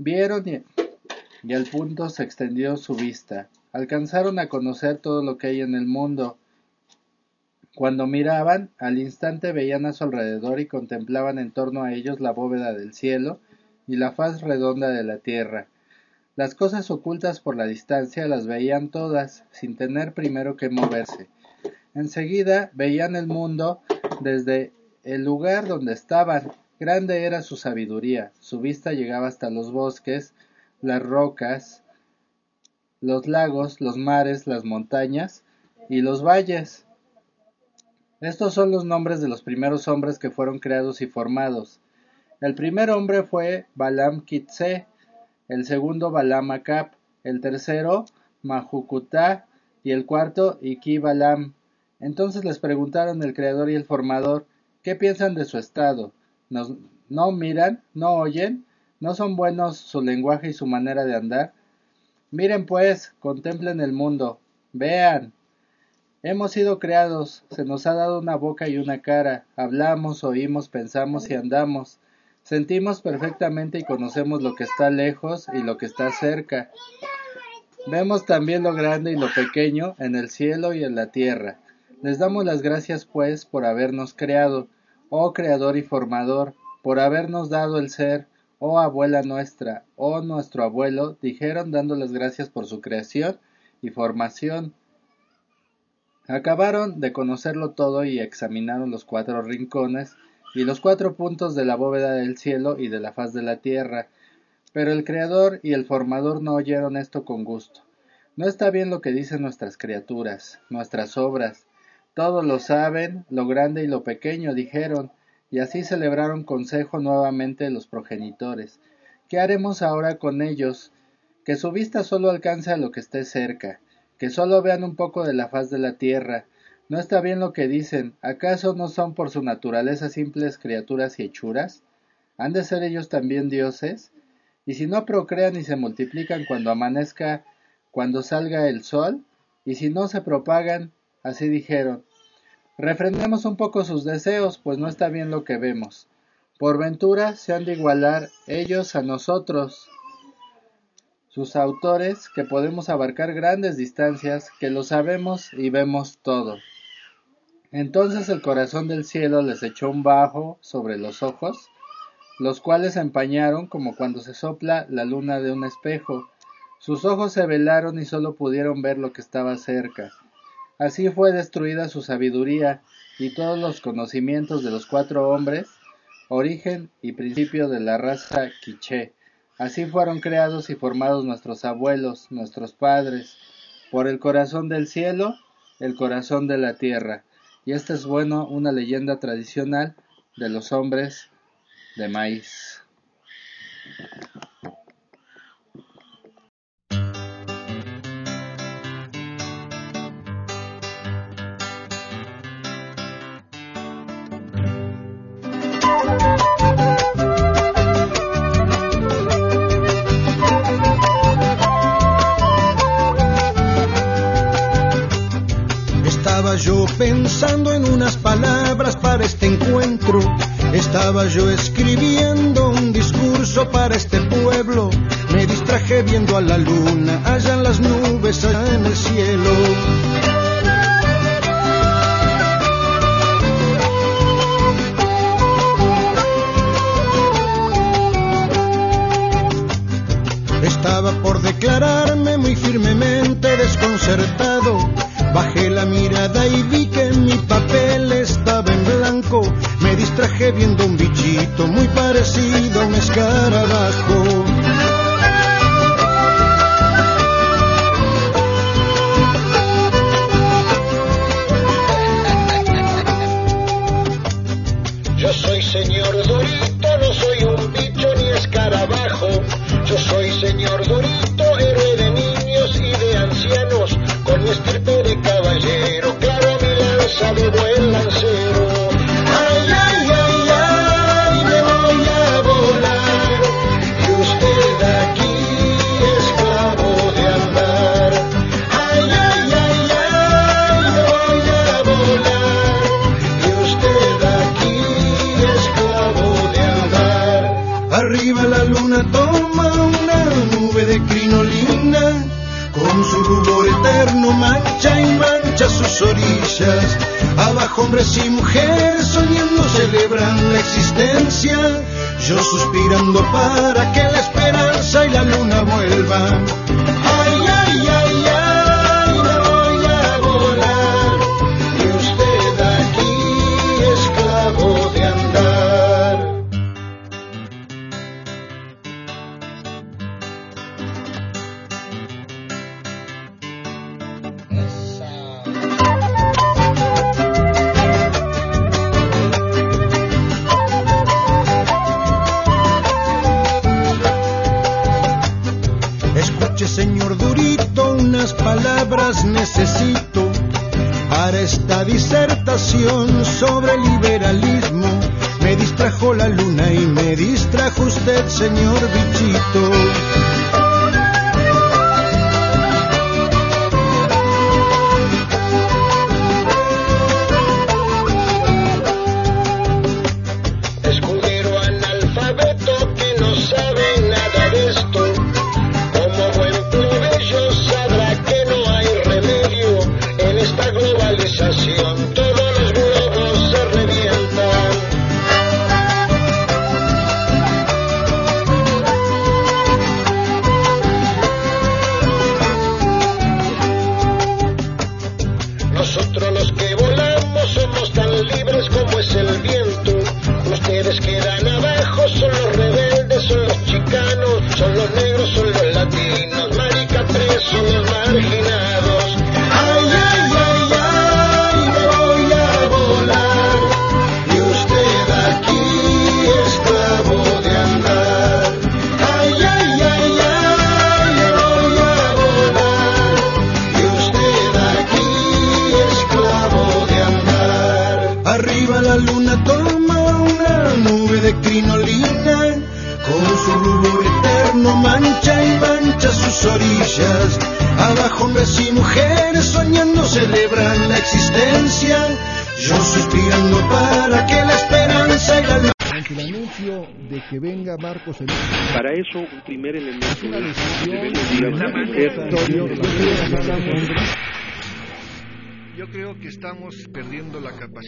vieron y, al punto se extendió su vista. Alcanzaron a conocer todo lo que hay en el mundo. Cuando miraban, al instante veían a su alrededor y contemplaban en torno a ellos la bóveda del cielo y la faz redonda de la tierra. Las cosas ocultas por la distancia las veían todas, sin tener primero que moverse. Enseguida veían el mundo desde el lugar donde estaban. Grande era su sabiduría, su vista llegaba hasta los bosques, las rocas, los lagos, los mares, las montañas y los valles. Estos son los nombres de los primeros hombres que fueron creados y formados. El primer hombre fue Balam Kitse, el segundo Balam Akap, el tercero Mahukuta y el cuarto Iki Balam. Entonces les preguntaron el creador y el formador ¿qué piensan de su estado? ¿Nos, ¿No miran? ¿No oyen? ¿No son buenos su lenguaje y su manera de andar? Miren pues, contemplen el mundo, vean. Hemos sido creados, se nos ha dado una boca y una cara, hablamos, oímos, pensamos y andamos. Sentimos perfectamente y conocemos lo que está lejos y lo que está cerca. Vemos también lo grande y lo pequeño en el cielo y en la tierra. Les damos las gracias, pues, por habernos creado, oh Creador y Formador, por habernos dado el ser, oh abuela nuestra, oh nuestro abuelo, dijeron dando las gracias por su creación y formación. Acabaron de conocerlo todo y examinaron los cuatro rincones y los cuatro puntos de la bóveda del cielo y de la faz de la tierra, pero el Creador y el Formador no oyeron esto con gusto. No está bien lo que dicen nuestras criaturas, nuestras obras. Todos lo saben, lo grande y lo pequeño, dijeron, y así celebraron consejo nuevamente los progenitores. ¿Qué haremos ahora con ellos? Que su vista solo alcance a lo que esté cerca, que solo vean un poco de la faz de la tierra. No está bien lo que dicen. ¿Acaso no son por su naturaleza simples criaturas y hechuras? ¿Han de ser ellos también dioses? Y si no procrean y se multiplican cuando amanezca, cuando salga el sol, y si no se propagan, así dijeron, Refrendemos un poco sus deseos, pues no está bien lo que vemos. Por ventura se han de igualar ellos a nosotros, sus autores, que podemos abarcar grandes distancias, que lo sabemos y vemos todo. Entonces el corazón del cielo les echó un bajo sobre los ojos, los cuales se empañaron como cuando se sopla la luna de un espejo. Sus ojos se velaron y solo pudieron ver lo que estaba cerca. Así fue destruida su sabiduría y todos los conocimientos de los cuatro hombres, origen y principio de la raza quiché. Así fueron creados y formados nuestros abuelos, nuestros padres, por el corazón del cielo, el corazón de la tierra. Y esta es bueno una leyenda tradicional de los hombres de maíz. Yo pensando en unas palabras para este encuentro. Estaba yo escribiendo un discurso para este pueblo. Me distraje viendo a la luna, allá en las nubes, allá en el cielo. Estaba por declararme muy firmemente desconcertado Bajé la mirada y vi que mi papel estaba en blanco. Me distraje viendo un bichito muy parecido a un escarabajo. suspirando para de Señor.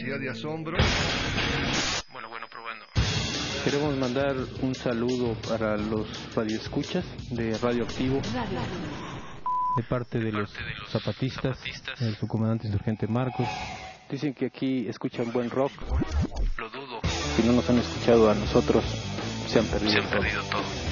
de asombro. Bueno, bueno, probando. Queremos mandar un saludo para los radioescuchas de Radioactivo. De parte de, los, parte de los zapatistas, zapatistas, de su insurgente Marcos. Dicen que aquí escuchan buen rock. Lo dudo. Si no nos han escuchado a nosotros, se han perdido, se han perdido todo.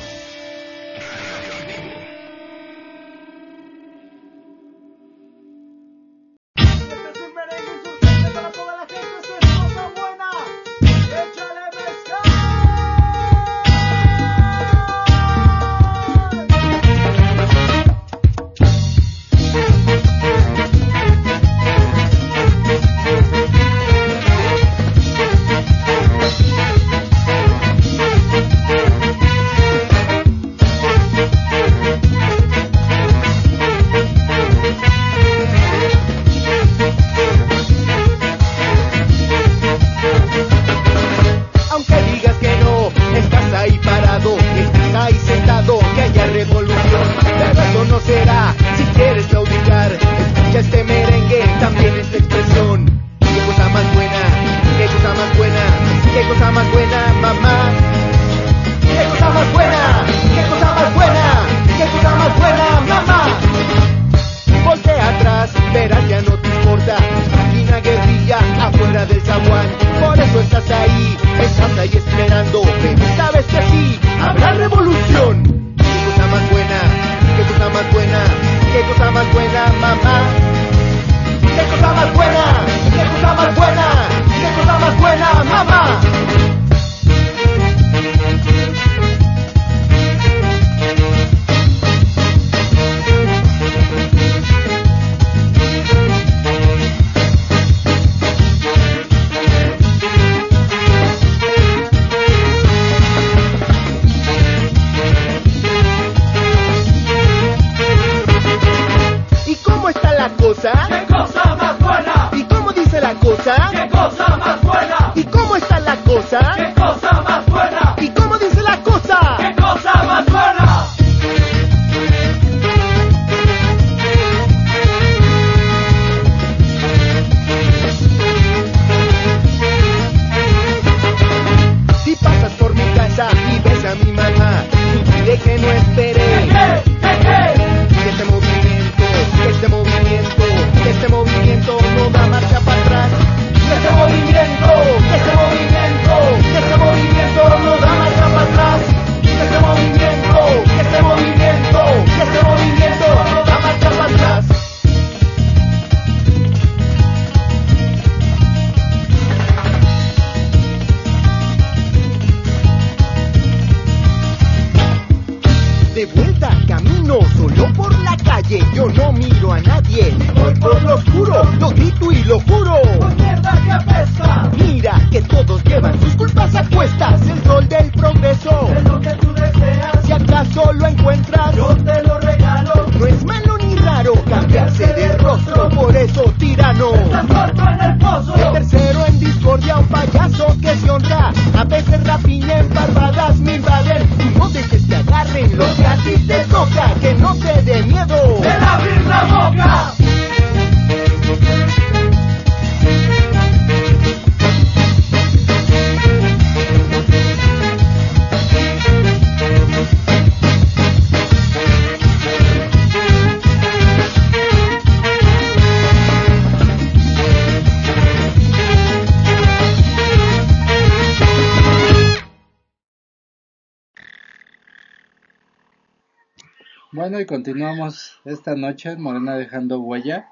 Bueno, y continuamos esta noche en Morena dejando huella,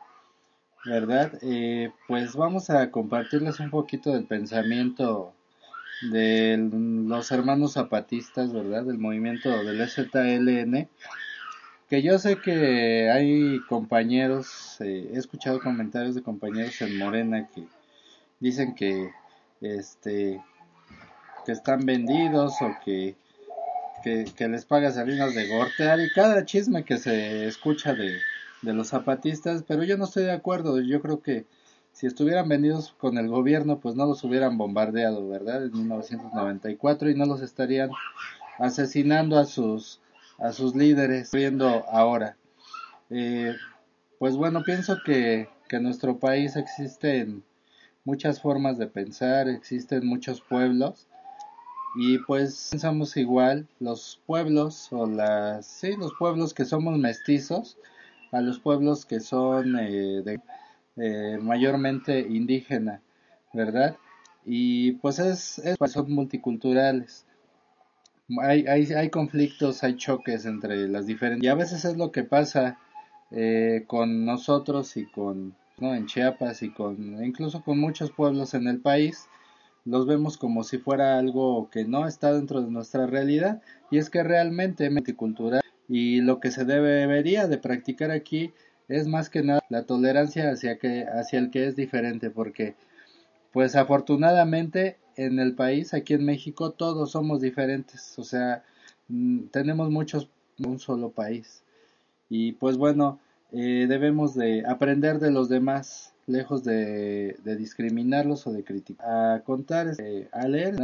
¿verdad? Eh, pues vamos a compartirles un poquito del pensamiento de los hermanos zapatistas, ¿verdad? Del movimiento del ZLN, que yo sé que hay compañeros, eh, he escuchado comentarios de compañeros en Morena que dicen que, este, que están vendidos o que, que, les paga Salinas de Gortear y cada chisme que se escucha de, los zapatistas, pero yo no estoy de acuerdo, yo creo que si estuvieran vendidos con el gobierno, pues no los hubieran bombardeado, ¿verdad? En 1994 y no los estarían asesinando a sus a sus líderes, viendo ahora. Eh, pues bueno, pienso que, que en nuestro país existen muchas formas de pensar, existen muchos pueblos y pues pensamos igual los pueblos o las sí los pueblos que somos mestizos a los pueblos que son eh, eh, mayormente indígena, ¿verdad? Y pues es, pues son multiculturales. Hay, hay, hay conflictos, hay choques entre las diferentes... Y a veces es lo que pasa eh, con nosotros y con, ¿no? En Chiapas y con, incluso con muchos pueblos en el país, los vemos como si fuera algo que no está dentro de nuestra realidad y es que realmente multicultural y lo que se debería de practicar aquí es más que nada la tolerancia hacia que hacia el que es diferente porque pues afortunadamente en el país aquí en México todos somos diferentes o sea mm, tenemos muchos un solo país. Y pues bueno eh, debemos de aprender de los demás lejos de, discriminarlos o de criticar a contar eh, a leer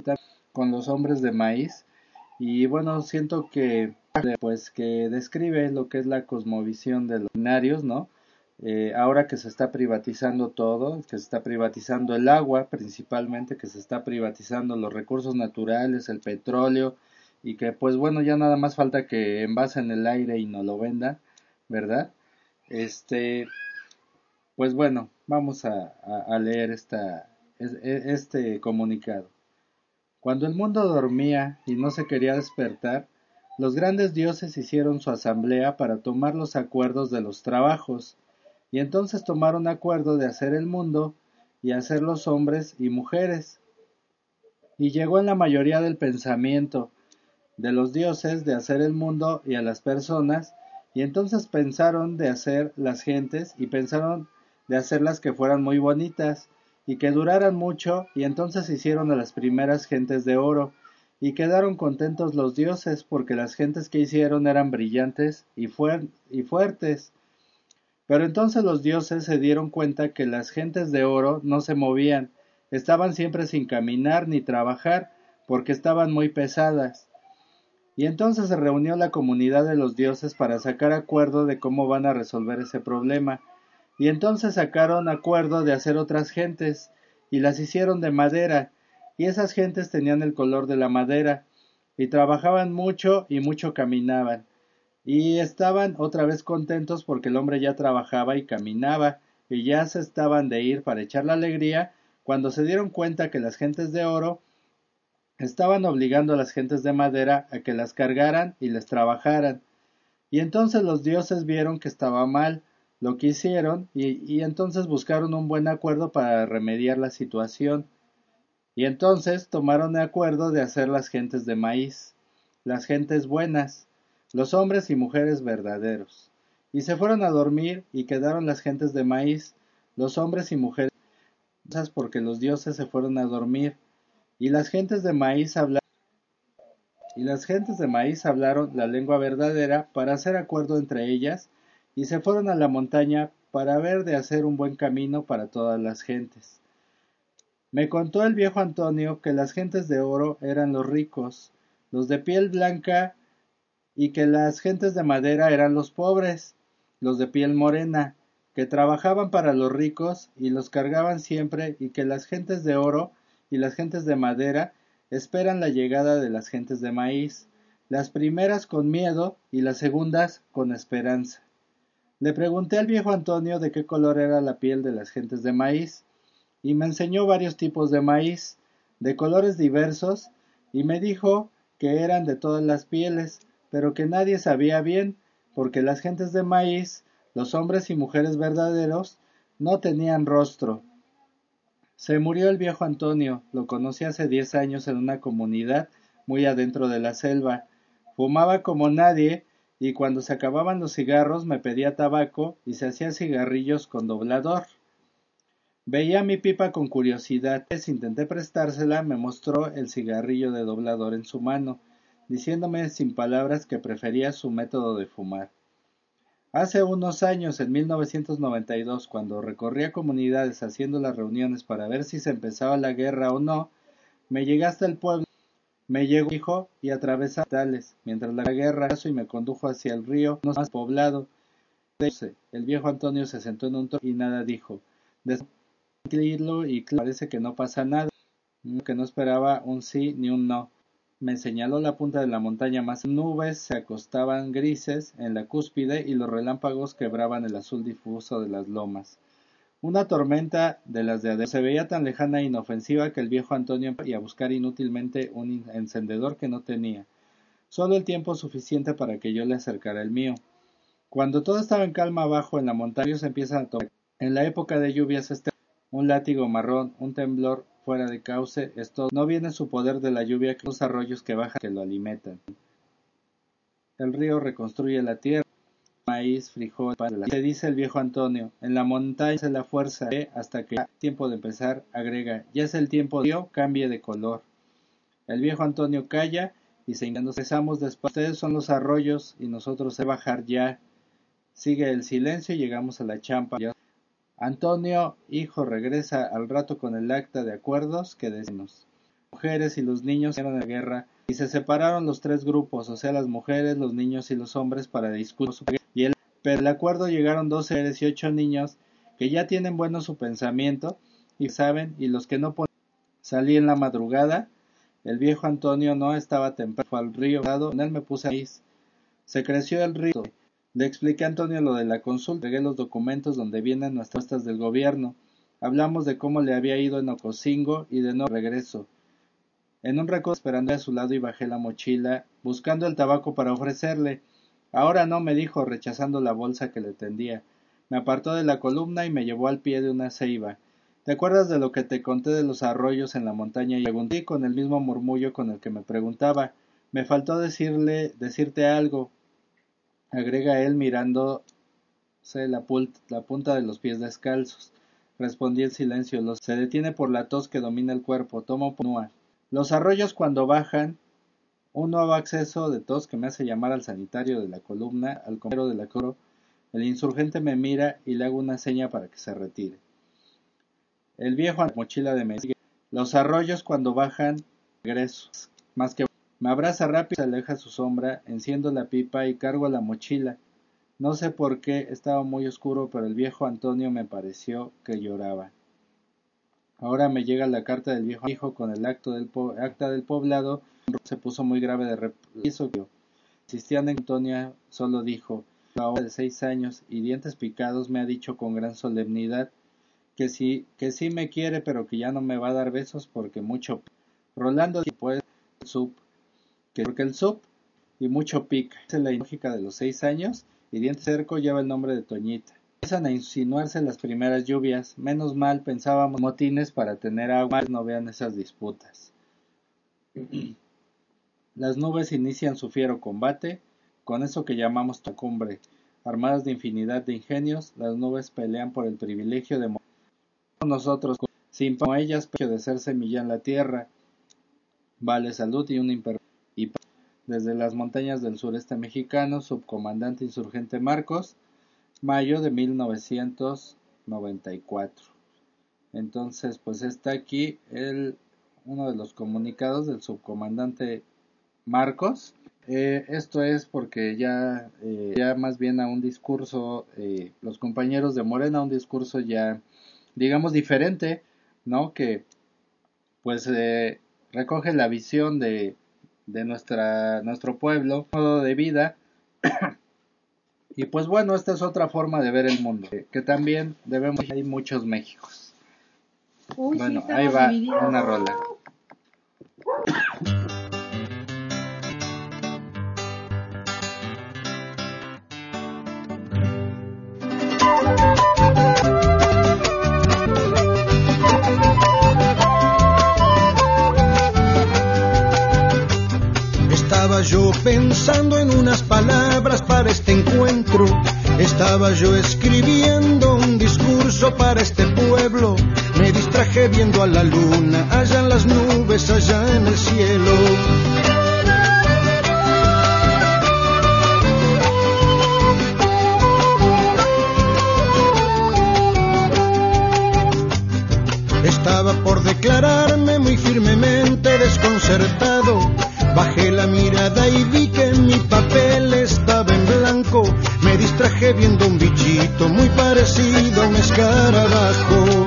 con los hombres de maíz y bueno siento que pues que describe lo que es la cosmovisión de los binarios, ¿no? Eh, ahora que se está privatizando todo, que se está privatizando el agua principalmente, que se está privatizando los recursos naturales, el petróleo, y que pues bueno, ya nada más falta que envasen el aire y no lo vendan, ¿verdad? Este, pues bueno, vamos a, leer esta, este comunicado. Cuando el mundo dormía y no se quería despertar, los grandes dioses hicieron su asamblea para tomar los acuerdos de los trabajos, y entonces tomaron acuerdo de hacer el mundo y hacer los hombres y mujeres. Y llegó en la mayoría del pensamiento de los dioses de hacer el mundo y a las personas, y entonces pensaron de hacer las gentes y pensaron de hacerlas que fueran muy bonitas y que duraran mucho, y entonces hicieron a las primeras gentes de oro, y quedaron contentos los dioses porque las gentes que hicieron eran brillantes y, y fuertes. Pero entonces los dioses se dieron cuenta que las gentes de oro no se movían, estaban siempre sin caminar ni trabajar, porque estaban muy pesadas. Y entonces se reunió la comunidad de los dioses para sacar acuerdo de cómo van a resolver ese problema. Y entonces sacaron acuerdo de hacer otras gentes, y las hicieron de madera, y esas gentes tenían el color de la madera, y trabajaban mucho y mucho caminaban, y estaban otra vez contentos porque el hombre ya trabajaba y caminaba, y ya se estaban de ir para echar la alegría, cuando se dieron cuenta que las gentes de oro estaban obligando a las gentes de madera a que las cargaran y les trabajaran. Y entonces los dioses vieron que estaba mal lo que hicieron y, y entonces buscaron un buen acuerdo para remediar la situación. Y entonces tomaron de acuerdo de hacer las gentes de maíz, las gentes buenas, los hombres y mujeres verdaderos. Y se fueron a dormir y quedaron las gentes de maíz, los hombres y mujeres porque los dioses se fueron a dormir. Y las gentes de maíz hablaron y las gentes de maíz hablaron la lengua verdadera para hacer acuerdo entre ellas y se fueron a la montaña para ver de hacer un buen camino para todas las gentes. Me contó el viejo Antonio que las gentes de oro eran los ricos, los de piel blanca, y que las gentes de madera eran los pobres, los de piel morena, que trabajaban para los ricos y los cargaban siempre, y que las gentes de oro y las gentes de madera esperan la llegada de las gentes de maíz, las primeras con miedo y las segundas con esperanza. Le pregunté al viejo Antonio de qué color era la piel de las gentes de maíz, y me enseñó varios tipos de maíz, de colores diversos, y me dijo que eran de todas las pieles, pero que nadie sabía bien porque las gentes de maíz, los hombres y mujeres verdaderos, no tenían rostro. Se murió el viejo Antonio, lo conocí hace diez años en una comunidad muy adentro de la selva. Fumaba como nadie, y cuando se acababan los cigarros me pedía tabaco y se hacía cigarrillos con doblador. Veía mi pipa con curiosidad. Intenté prestársela, me mostró el cigarrillo de doblador en su mano, diciéndome sin palabras que prefería su método de fumar. Hace unos años, en 1992, cuando recorría comunidades haciendo las reuniones para ver si se empezaba la guerra o no, me llegué hasta el pueblo, me llegó y atravesé tales, mientras la guerra y me condujo hacia el río más poblado. El viejo Antonio se sentó en un toro y nada dijo y parece que no pasa nada, que no esperaba un sí ni un no. Me señaló la punta de la montaña más nubes se acostaban grises en la cúspide y los relámpagos quebraban el azul difuso de las lomas. Una tormenta de las de adentro se veía tan lejana e inofensiva que el viejo Antonio iba a buscar inútilmente un encendedor que no tenía, solo el tiempo suficiente para que yo le acercara el mío. Cuando todo estaba en calma abajo en la montaña se empiezan a tomar. En la época de lluvias este un látigo marrón, un temblor fuera de cauce, esto no viene su poder de la lluvia que los arroyos que bajan que lo alimentan. El río reconstruye la tierra, maíz, frijol, se dice el viejo Antonio, en la montaña es la fuerza hasta que tiempo de empezar, agrega, ya es el tiempo de Dios, cambie de color. El viejo Antonio calla y se nos cesamos después. Ustedes son los arroyos y nosotros de bajar ya. Sigue el silencio y llegamos a la champa. Antonio, hijo, regresa al rato con el acta de acuerdos que decimos. Mujeres y los niños eran de guerra y se separaron los tres grupos, o sea, las mujeres, los niños y los hombres para discutir. Pero el acuerdo llegaron dos seres y ocho niños que ya tienen bueno su pensamiento y saben, y los que no pueden. Salí en la madrugada, el viejo Antonio no estaba temprano, fue al río, en él me puse a Se creció el río le expliqué a Antonio lo de la consulta, entregué los documentos donde vienen nuestras propuestas del gobierno. Hablamos de cómo le había ido en Ocosingo y de no regreso. En un recodo esperando a su lado y bajé la mochila, buscando el tabaco para ofrecerle. Ahora no, me dijo, rechazando la bolsa que le tendía. Me apartó de la columna y me llevó al pie de una ceiba. ¿Te acuerdas de lo que te conté de los arroyos en la montaña? Y pregunté con el mismo murmullo con el que me preguntaba. Me faltó decirle, decirte algo agrega él mirándose la, punta de los pies descalzos. Respondí en silencio. Los se detiene por la tos que domina el cuerpo. Tomo punua. Los arroyos cuando bajan, un nuevo acceso de tos que me hace llamar al sanitario de la columna, al compañero de la coro. El insurgente me mira y le hago una seña para que se retire. El viejo mochila de Messi. Los arroyos cuando bajan, regreso. Más que me abraza rápido, se aleja su sombra, enciendo la pipa y cargo la mochila. No sé por qué estaba muy oscuro, pero el viejo Antonio me pareció que lloraba. Ahora me llega la carta del viejo hijo con el acto del acta del poblado. Se puso muy grave de repiso. Cristiana Antonia solo dijo, ahora de seis años y dientes picados me ha dicho con gran solemnidad que sí, que sí me quiere, pero que ya no me va a dar besos porque mucho. Rolando después sup porque el sub y mucho pica. Es la lógica de los seis años y diente cerco lleva el nombre de Toñita. Empiezan a insinuarse las primeras lluvias. Menos mal pensábamos motines para tener agua. No vean esas disputas. Las nubes inician su fiero combate con eso que llamamos tocumbre. Armadas de infinidad de ingenios, las nubes pelean por el privilegio de nosotros, sin como ellas, de ser semilla en la tierra. Vale salud y un imper y desde las montañas del sureste mexicano, subcomandante insurgente Marcos, mayo de 1994. Entonces, pues está aquí el, uno de los comunicados del subcomandante Marcos. Eh, esto es porque ya, eh, ya más bien a un discurso, eh, los compañeros de Morena, un discurso ya, digamos, diferente, ¿no? Que pues recoge la visión de de nuestra, nuestro pueblo, modo de vida. [COUGHS] y pues bueno, esta es otra forma de ver el mundo, que, también debemos, hay muchos Méxicos. bueno, ahí va una rola. Estaba yo pensando en unas palabras para este encuentro. Estaba yo escribiendo un discurso para este pueblo. Me distraje viendo a la luna, allá en las nubes, allá en el cielo. Estaba por declararme muy firmemente desconcertado Bajé la mirada y vi que mi papel estaba en blanco. Me distraje viendo un bichito muy parecido a un escarabajo.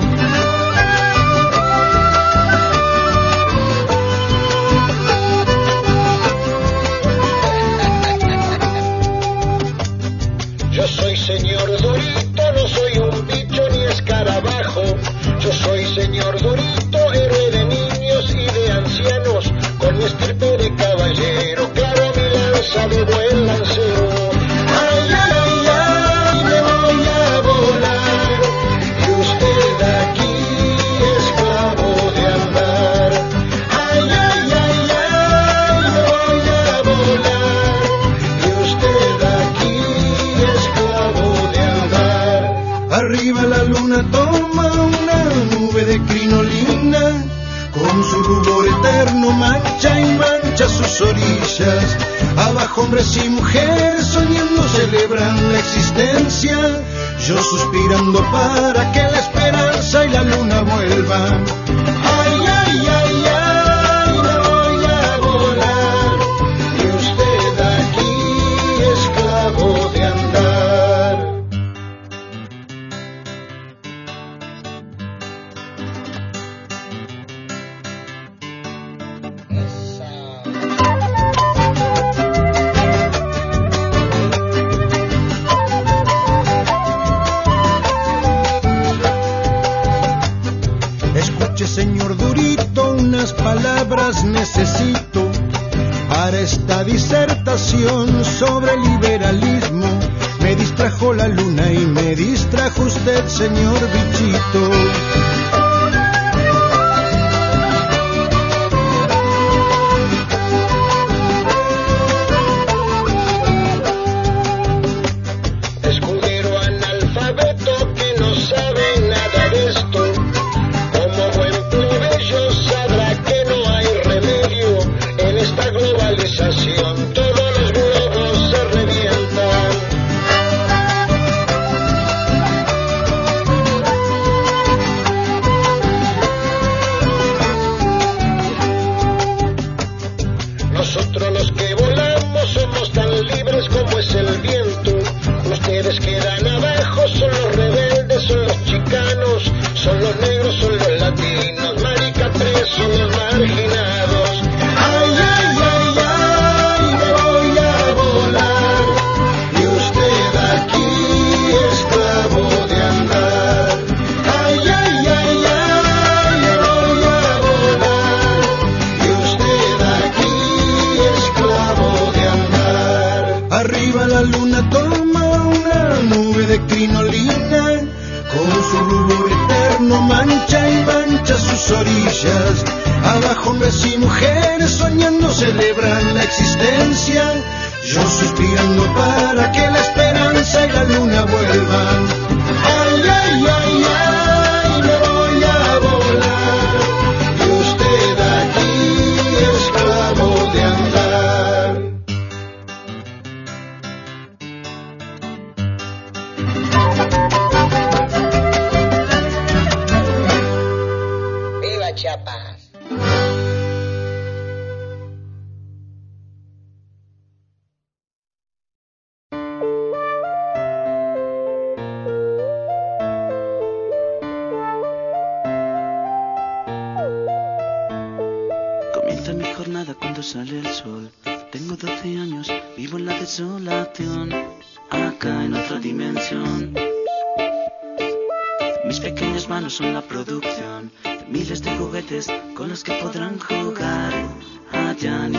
suspirando para que del señor bichito. Done.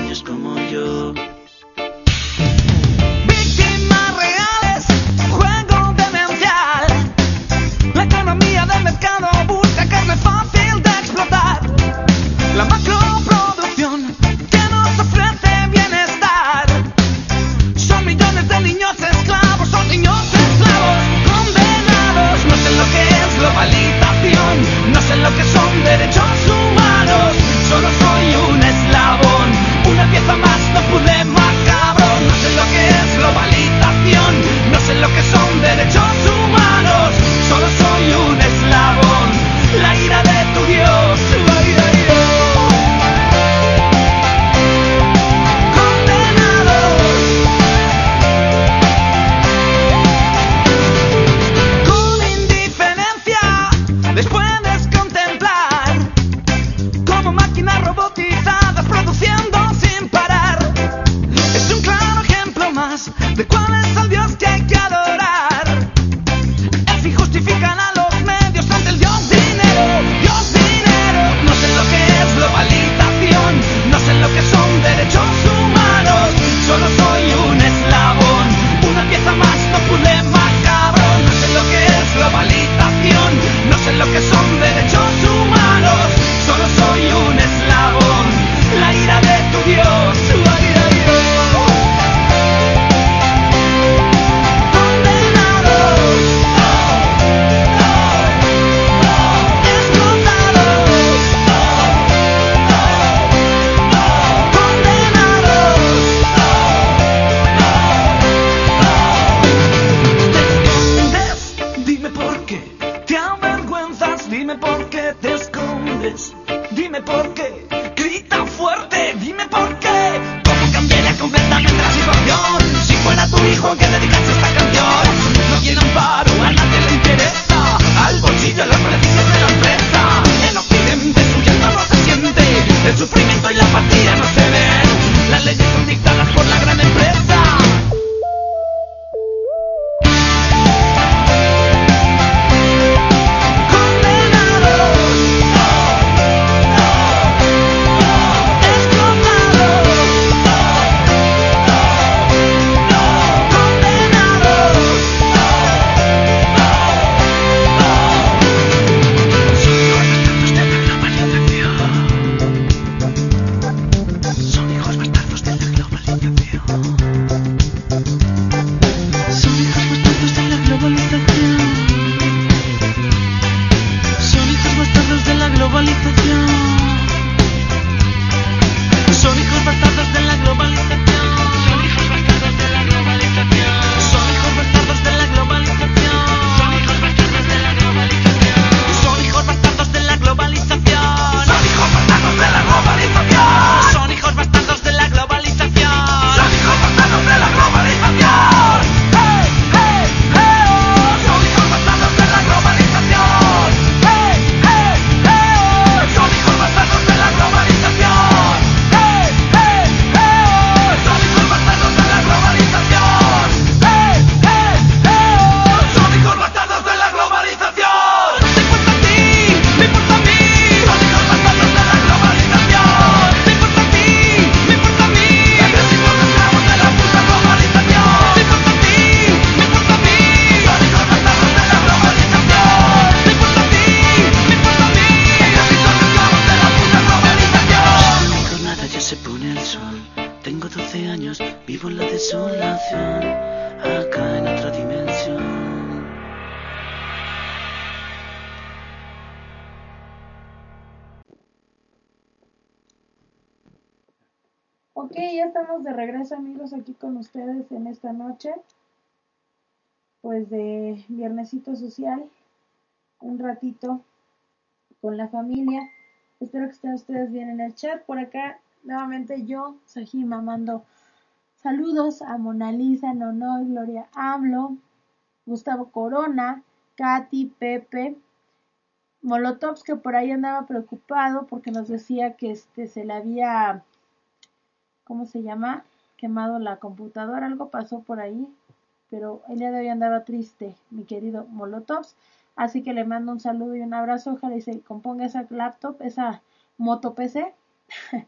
Esta noche, pues de viernesito social, un ratito con la familia. Espero que estén ustedes bien en el chat. Por acá, nuevamente yo, Sajima, mando saludos a Mona Lisa, Nonoy, Gloria Hablo, Gustavo Corona, Katy, Pepe, Molotovs que por ahí andaba preocupado porque nos decía que este se le había ¿cómo se llama? Quemado la computadora, algo pasó por ahí, pero el día de hoy andaba triste, mi querido Molotovs, así que le mando un saludo y un abrazo, ojalá y se componga esa laptop, esa moto PC, [LAUGHS]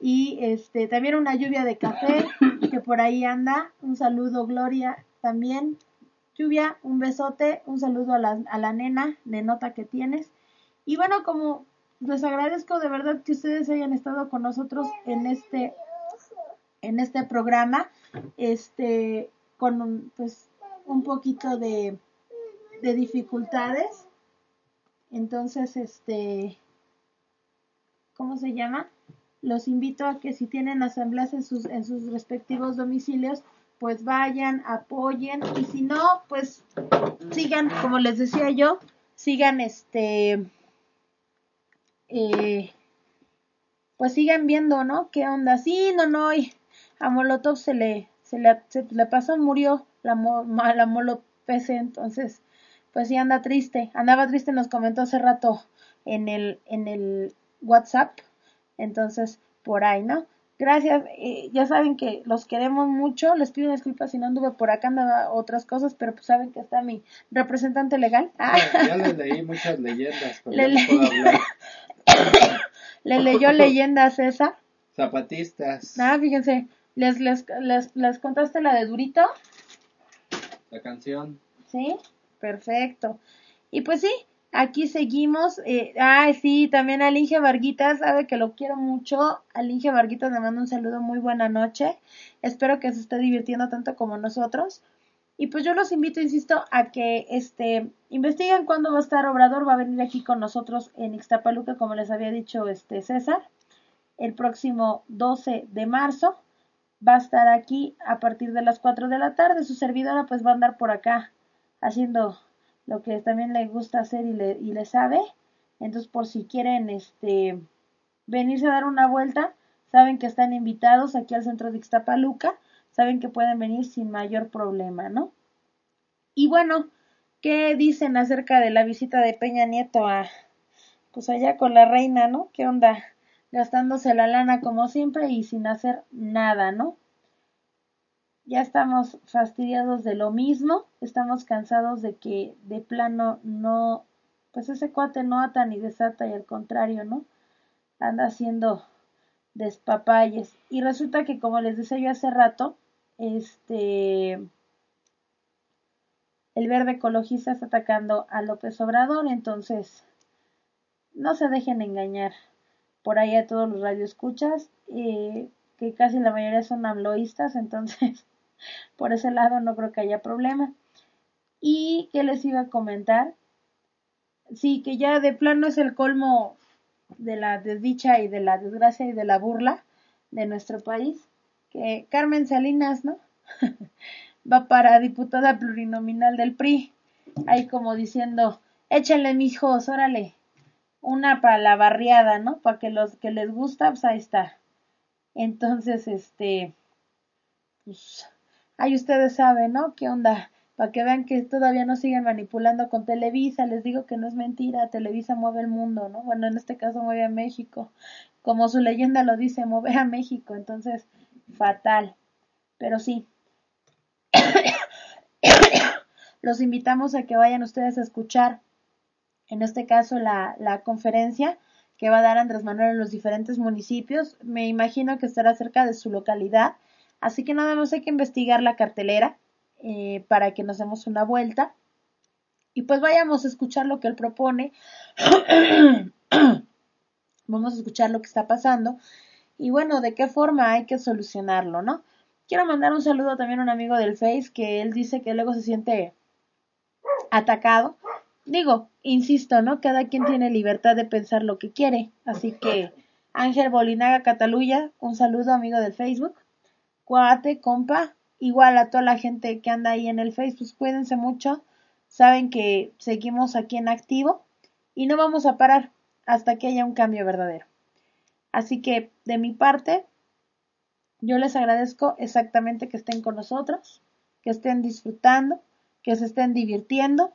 y este, también una lluvia de café, que por ahí anda, un saludo Gloria también, lluvia, un besote, un saludo a la, a la nena, nenota que tienes, y bueno, como les agradezco de verdad que ustedes hayan estado con nosotros en este en este programa este con un, pues un poquito de, de dificultades entonces este cómo se llama los invito a que si tienen asambleas en sus en sus respectivos domicilios pues vayan apoyen y si no pues sigan como les decía yo sigan este eh, pues sigan viendo, ¿no? ¿Qué onda? Sí, no, no, a Molotov se le, se le, se le pasó, murió la, mo, [LAUGHS] la PC, entonces, pues sí anda triste, andaba triste, nos comentó hace rato en el, en el WhatsApp, entonces, por ahí, ¿no? Gracias, eh, ya saben que los queremos mucho, les pido disculpas si no anduve por acá, andaba otras cosas, pero pues saben que está mi representante legal. Ah. Ya, ya le leí muchas leyendas, pero Le puedo hablar. [LAUGHS] Le leyó leyendas esa. Zapatistas, Ah, fíjense, les, les, les, les contaste la de Durito, la canción. ¿sí? Perfecto. Y pues sí, aquí seguimos. Eh, ay, sí, también a Linge Varguitas, sabe que lo quiero mucho. A Linge Varguitas le mando un saludo, muy buena noche. Espero que se esté divirtiendo tanto como nosotros. Y pues yo los invito, insisto, a que este investiguen cuándo va a estar Obrador, va a venir aquí con nosotros en Ixtapaluca, como les había dicho este César, el próximo 12 de marzo. Va a estar aquí a partir de las 4 de la tarde. Su servidora pues va a andar por acá haciendo lo que también le gusta hacer y le, y le sabe. Entonces, por si quieren este venirse a dar una vuelta, saben que están invitados aquí al centro de Ixtapaluca, saben que pueden venir sin mayor problema, ¿no? Y bueno, ¿qué dicen acerca de la visita de Peña Nieto a pues allá con la reina, ¿no? ¿Qué onda? Gastándose la lana como siempre y sin hacer nada, ¿no? Ya estamos fastidiados de lo mismo, estamos cansados de que de plano no, pues ese cuate no ata ni desata y al contrario, ¿no? Anda haciendo despapalles. Y resulta que, como les decía yo hace rato, este, el verde ecologista está atacando a López Obrador, entonces no se dejen engañar por ahí a todos los radioescuchas, eh, que casi la mayoría son amloístas, entonces [LAUGHS] por ese lado no creo que haya problema. Y que les iba a comentar, sí, que ya de plano es el colmo de la desdicha y de la desgracia y de la burla de nuestro país, que Carmen Salinas, ¿no? [LAUGHS] Va para diputada plurinominal del PRI, ahí como diciendo, échenle hijos, órale, una para la barriada, ¿no? Para que los que les gusta, pues ahí está. Entonces, este, pues, ahí ustedes saben, ¿no? ¿Qué onda? Para que vean que todavía no siguen manipulando con Televisa, les digo que no es mentira, Televisa mueve el mundo, ¿no? Bueno, en este caso mueve a México, como su leyenda lo dice, mover a México, entonces, fatal. Pero sí, [COUGHS] los invitamos a que vayan ustedes a escuchar en este caso la, la conferencia que va a dar Andrés Manuel en los diferentes municipios. Me imagino que estará cerca de su localidad, así que nada más hay que investigar la cartelera eh, para que nos demos una vuelta y pues vayamos a escuchar lo que él propone. [CLEARS THROAT] Vamos a escuchar lo que está pasando y bueno, de qué forma hay que solucionarlo, ¿no? Quiero mandar un saludo también a un amigo del Face que él dice que luego se siente atacado digo, insisto, ¿no? Cada quien tiene libertad de pensar lo que quiere. Así que, Ángel Bolinaga Cataluya, un saludo amigo del Facebook. Cuate, compa, igual a toda la gente que anda ahí en el Facebook, cuídense mucho. Saben que seguimos aquí en activo y no vamos a parar hasta que haya un cambio verdadero. Así que, de mi parte, yo les agradezco exactamente que estén con nosotros, que estén disfrutando, que se estén divirtiendo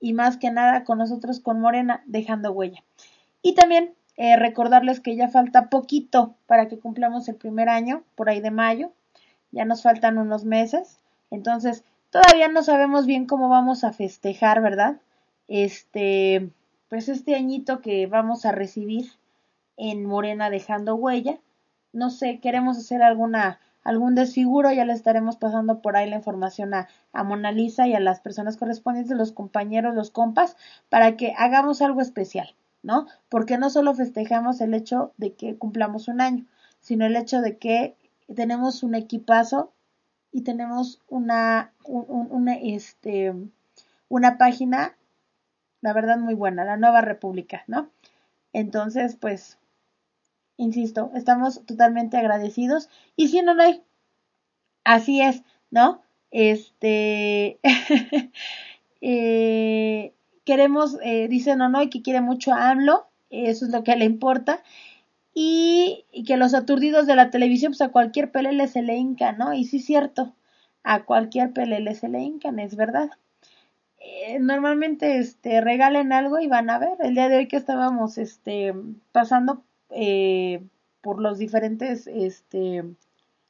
y más que nada con nosotros con Morena dejando huella. Y también eh, recordarles que ya falta poquito para que cumplamos el primer año, por ahí de mayo, ya nos faltan unos meses, entonces todavía no sabemos bien cómo vamos a festejar, ¿verdad? Este, pues este añito que vamos a recibir en Morena dejando huella, no sé, queremos hacer alguna algún desfiguro, ya le estaremos pasando por ahí la información a, Mona Lisa y a las personas correspondientes, los compañeros, los compas, para que hagamos algo especial, ¿no? Porque no solo festejamos el hecho de que cumplamos un año, sino el hecho de que tenemos un equipazo y tenemos una, una, este, una página, la verdad, muy buena, la Nueva República, ¿no? Entonces, pues, insisto, estamos totalmente agradecidos y si no, no hay, así es, ¿no? Este, [LAUGHS] eh, queremos, eh, dice y que quiere mucho a AMLO, eso es lo que le importa, y, que los aturdidos de la televisión, pues a cualquier pelele se le hinca, ¿no? Y sí es cierto, a cualquier pelele se le hincan, es verdad. Eh, normalmente este regalen algo y van a ver el día de hoy que estábamos este pasando eh, por los diferentes este,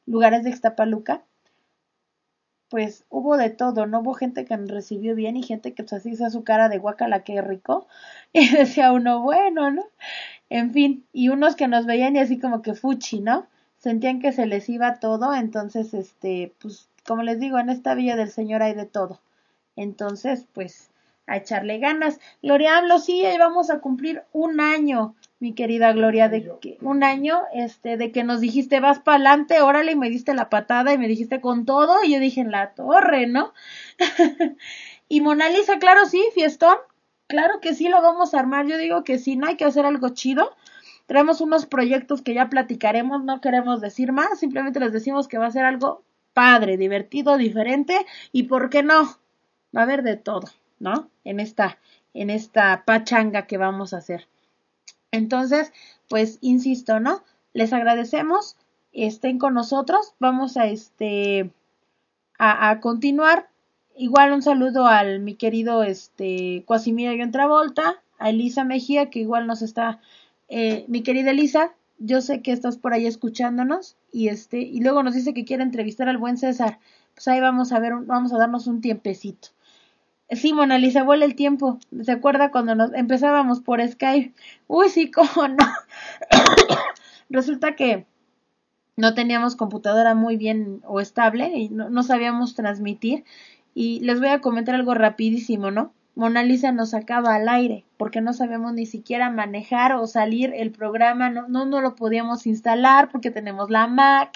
lugares de Ixtapaluca, pues hubo de todo, ¿no? Hubo gente que me recibió bien y gente que pues así hizo su cara de guacala que rico. [LAUGHS] Y decía uno, bueno, ¿no? En fin, y unos que nos veían y así como que fuchi, ¿no? Sentían que se les iba todo, entonces, este, pues, como les digo, en esta villa del Señor hay de todo. Entonces, pues, a echarle ganas. Gloria hablo, sí, vamos a cumplir un año mi querida Gloria, de que un año, este, de que nos dijiste vas para adelante, órale, y me diste la patada y me dijiste con todo, y yo dije en la torre, ¿no? [LAUGHS] y Mona Lisa, claro, sí, fiestón, claro que sí lo vamos a armar, yo digo que sí, no hay que hacer algo chido. Traemos unos proyectos que ya platicaremos, no queremos decir más, simplemente les decimos que va a ser algo padre, divertido, diferente, y por qué no, va a haber de todo, ¿no? En esta, en esta pachanga que vamos a hacer. Entonces, pues insisto, ¿no? Les agradecemos, estén con nosotros, vamos a este a, continuar. Igual un saludo al mi querido este Cuasimiro y Travolta, a Elisa Mejía, que igual nos está, eh, mi querida Elisa, yo sé que estás por ahí escuchándonos y este y luego nos dice que quiere entrevistar al buen César. Pues ahí vamos a ver, vamos a darnos un tiempecito. Sí, Mona Lisa, vuela el tiempo. ¿Se acuerda cuando nos empezábamos por Skype? Uy, sí, cómo no. [COUGHS] Resulta que no teníamos computadora muy bien o estable y no, no sabíamos transmitir. Y les voy a comentar algo rapidísimo, ¿no? Mona Lisa nos sacaba al aire porque no sabíamos ni siquiera manejar o salir el programa, no, no, no lo podíamos instalar porque tenemos la Mac,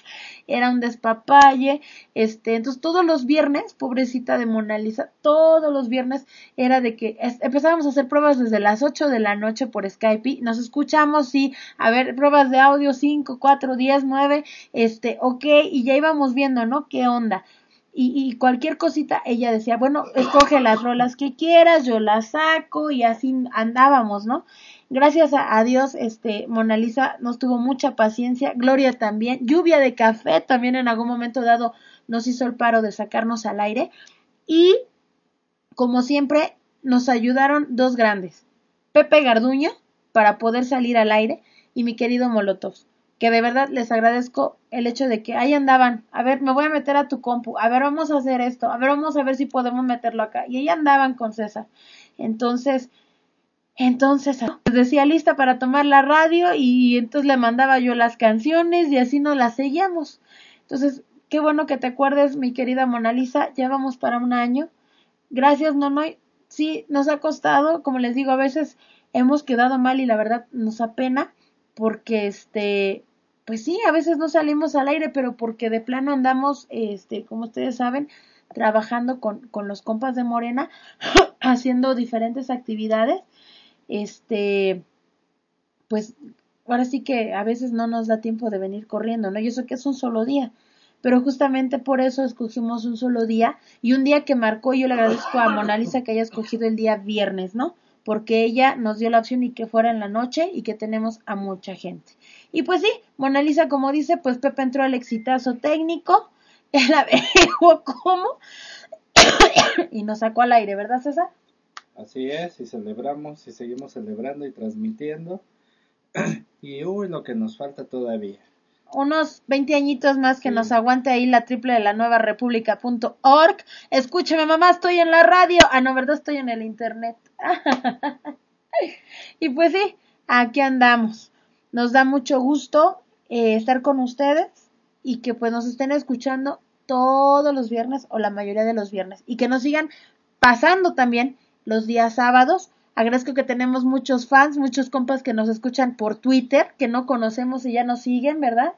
era un despapalle, este, entonces todos los viernes, pobrecita de Mona Lisa, todos los viernes era de que empezábamos a hacer pruebas desde las 8 de la noche por Skype, nos escuchamos, sí, a ver, pruebas de audio 5, 4, 10, 9, este, ok, y ya íbamos viendo, ¿no? ¿Qué onda? Y, y, cualquier cosita, ella decía, bueno, escoge las rolas que quieras, yo las saco y así andábamos, ¿no? Gracias a, Dios, este, Mona Lisa nos tuvo mucha paciencia, Gloria también, lluvia de café también en algún momento dado nos hizo el paro de sacarnos al aire y, como siempre, nos ayudaron dos grandes, Pepe Garduño, para poder salir al aire, y mi querido Molotov que de verdad les agradezco el hecho de que ahí andaban, a ver, me voy a meter a tu compu, a ver, vamos a hacer esto, a ver, vamos a ver si podemos meterlo acá. Y ahí andaban con César. Entonces, entonces, decía lista para tomar la radio y entonces le mandaba yo las canciones y así nos las seguíamos. Entonces, qué bueno que te acuerdes, mi querida Mona Lisa, ya vamos para un año. Gracias, Nonoy. Sí, nos ha costado, como les digo, a veces hemos quedado mal y la verdad nos apena porque este pues sí, a veces no salimos al aire, pero porque de plano andamos, este, como ustedes saben, trabajando con, con los compas de Morena, [CLEARS THROAT] haciendo diferentes actividades, este, pues ahora sí que a veces no nos da tiempo de venir corriendo, ¿no? Yo sé que es un solo día, pero justamente por eso escogimos un solo día y un día que marcó, yo le agradezco a Mona Lisa que haya escogido el día viernes, ¿no? Porque ella nos dio la opción y que fuera en la noche y que tenemos a mucha gente. Y pues sí, Mona Lisa, como dice, pues Pepe entró al exitazo técnico, [LAUGHS] él averiguó cómo [COUGHS] y nos sacó al aire, ¿verdad, César? Así es, y celebramos y seguimos celebrando y transmitiendo. [COUGHS] y uy, lo que nos falta todavía. Unos 20 añitos más que sí. nos aguante ahí la triple de la nueva república.org. Escúchame, mamá, estoy en la radio. Ah, no, ¿verdad? Estoy en el internet. [LAUGHS] y pues sí, aquí andamos. Nos da mucho gusto eh, estar con ustedes y que pues nos estén escuchando todos los viernes o la mayoría de los viernes y que nos sigan pasando también los días sábados. Agradezco que tenemos muchos fans, muchos compas que nos escuchan por Twitter, que no conocemos y ya nos siguen, ¿verdad?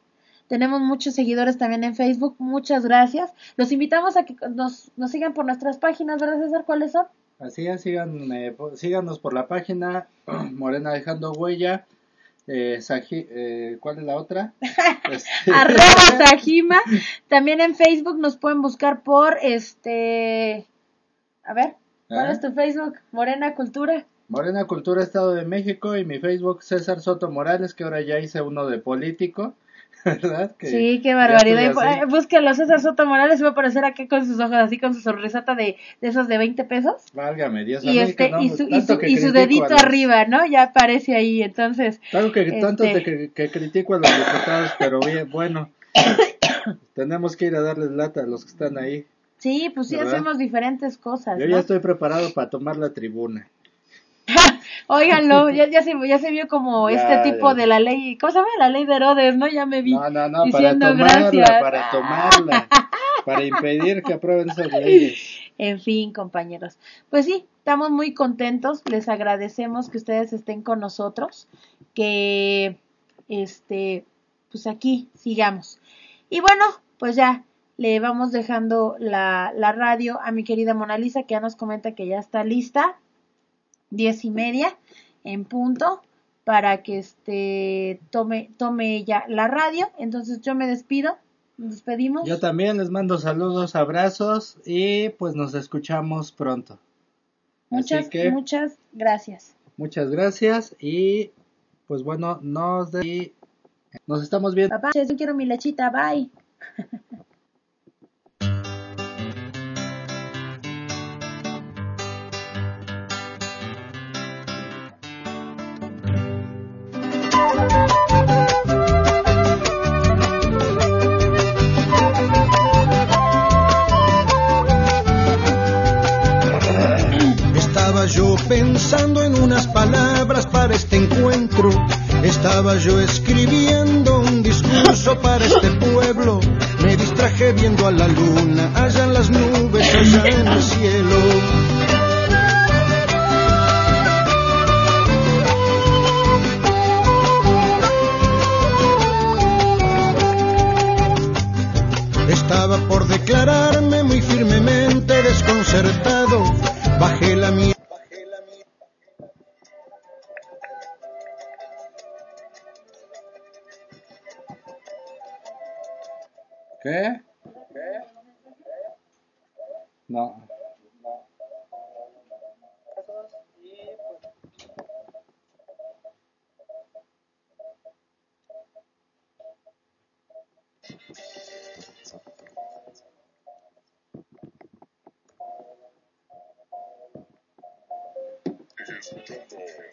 Tenemos muchos seguidores también en Facebook. Muchas gracias. Los invitamos a que nos, nos sigan por nuestras páginas, ¿verdad, César? ¿Cuáles son? Así es, sigan, eh, síganos por la página [CLEARS THROAT] Morena Dejando Huella eh, Saji, eh, ¿cuál es la otra? [LAUGHS] este... Arroba [LAUGHS] Sajima. También en Facebook nos pueden buscar por este. A ver, ¿cuál ¿Ah? es tu Facebook? Morena Cultura. Morena Cultura Estado de México y mi Facebook César Soto Morales, que ahora ya hice uno de político. [LAUGHS] ¿Verdad? Que sí, qué barbaridad. Búsquelo, César Soto Morales va a aparecer aquí con sus ojos así, con su sonrisata de, de esos de 20 pesos. Válgame Dios. Y, este, no, y su, y su, y su dedito los... arriba, ¿no? Ya aparece ahí, entonces. Claro que este... tanto que, que, critico a los diputados, pero bien, bueno. [COUGHS] tenemos que ir a darles lata a los que están ahí. Sí, pues sí, ¿verdad? hacemos diferentes cosas. Yo ¿no? ya estoy preparado para tomar la tribuna. Óiganlo, [LAUGHS] ya, ya, se, ya se vio como ya, este tipo ya. de la ley, ¿cómo se llama? La ley de Herodes, ¿no? Ya me vi no, no, no, diciendo para tomarla, gracias. Para tomarla, para impedir que aprueben esas leyes. [LAUGHS] En fin, compañeros. Pues sí, estamos muy contentos, les agradecemos que ustedes estén con nosotros, que, este, pues aquí sigamos. Y bueno, pues ya le vamos dejando la, la radio a mi querida Mona Lisa, que ya nos comenta que ya está lista diez y media en punto para que este tome tome ella la radio entonces yo me despido nos despedimos yo también les mando saludos abrazos y pues nos escuchamos pronto Muchas, que- muchas gracias. Muchas gracias y pues bueno, nos, de- nos estamos viendo. Papá, yo quiero mi lechita, bye. [LAUGHS] Estaba yo pensando en unas palabras para este encuentro. Estaba yo escribiendo un discurso para este pueblo. Me distraje viendo a la luna, allá en las nubes, allá en el cielo. Estaba por declararme muy firmemente desconcertado. Bajé la mirada. ¿Qué? No. Gracias.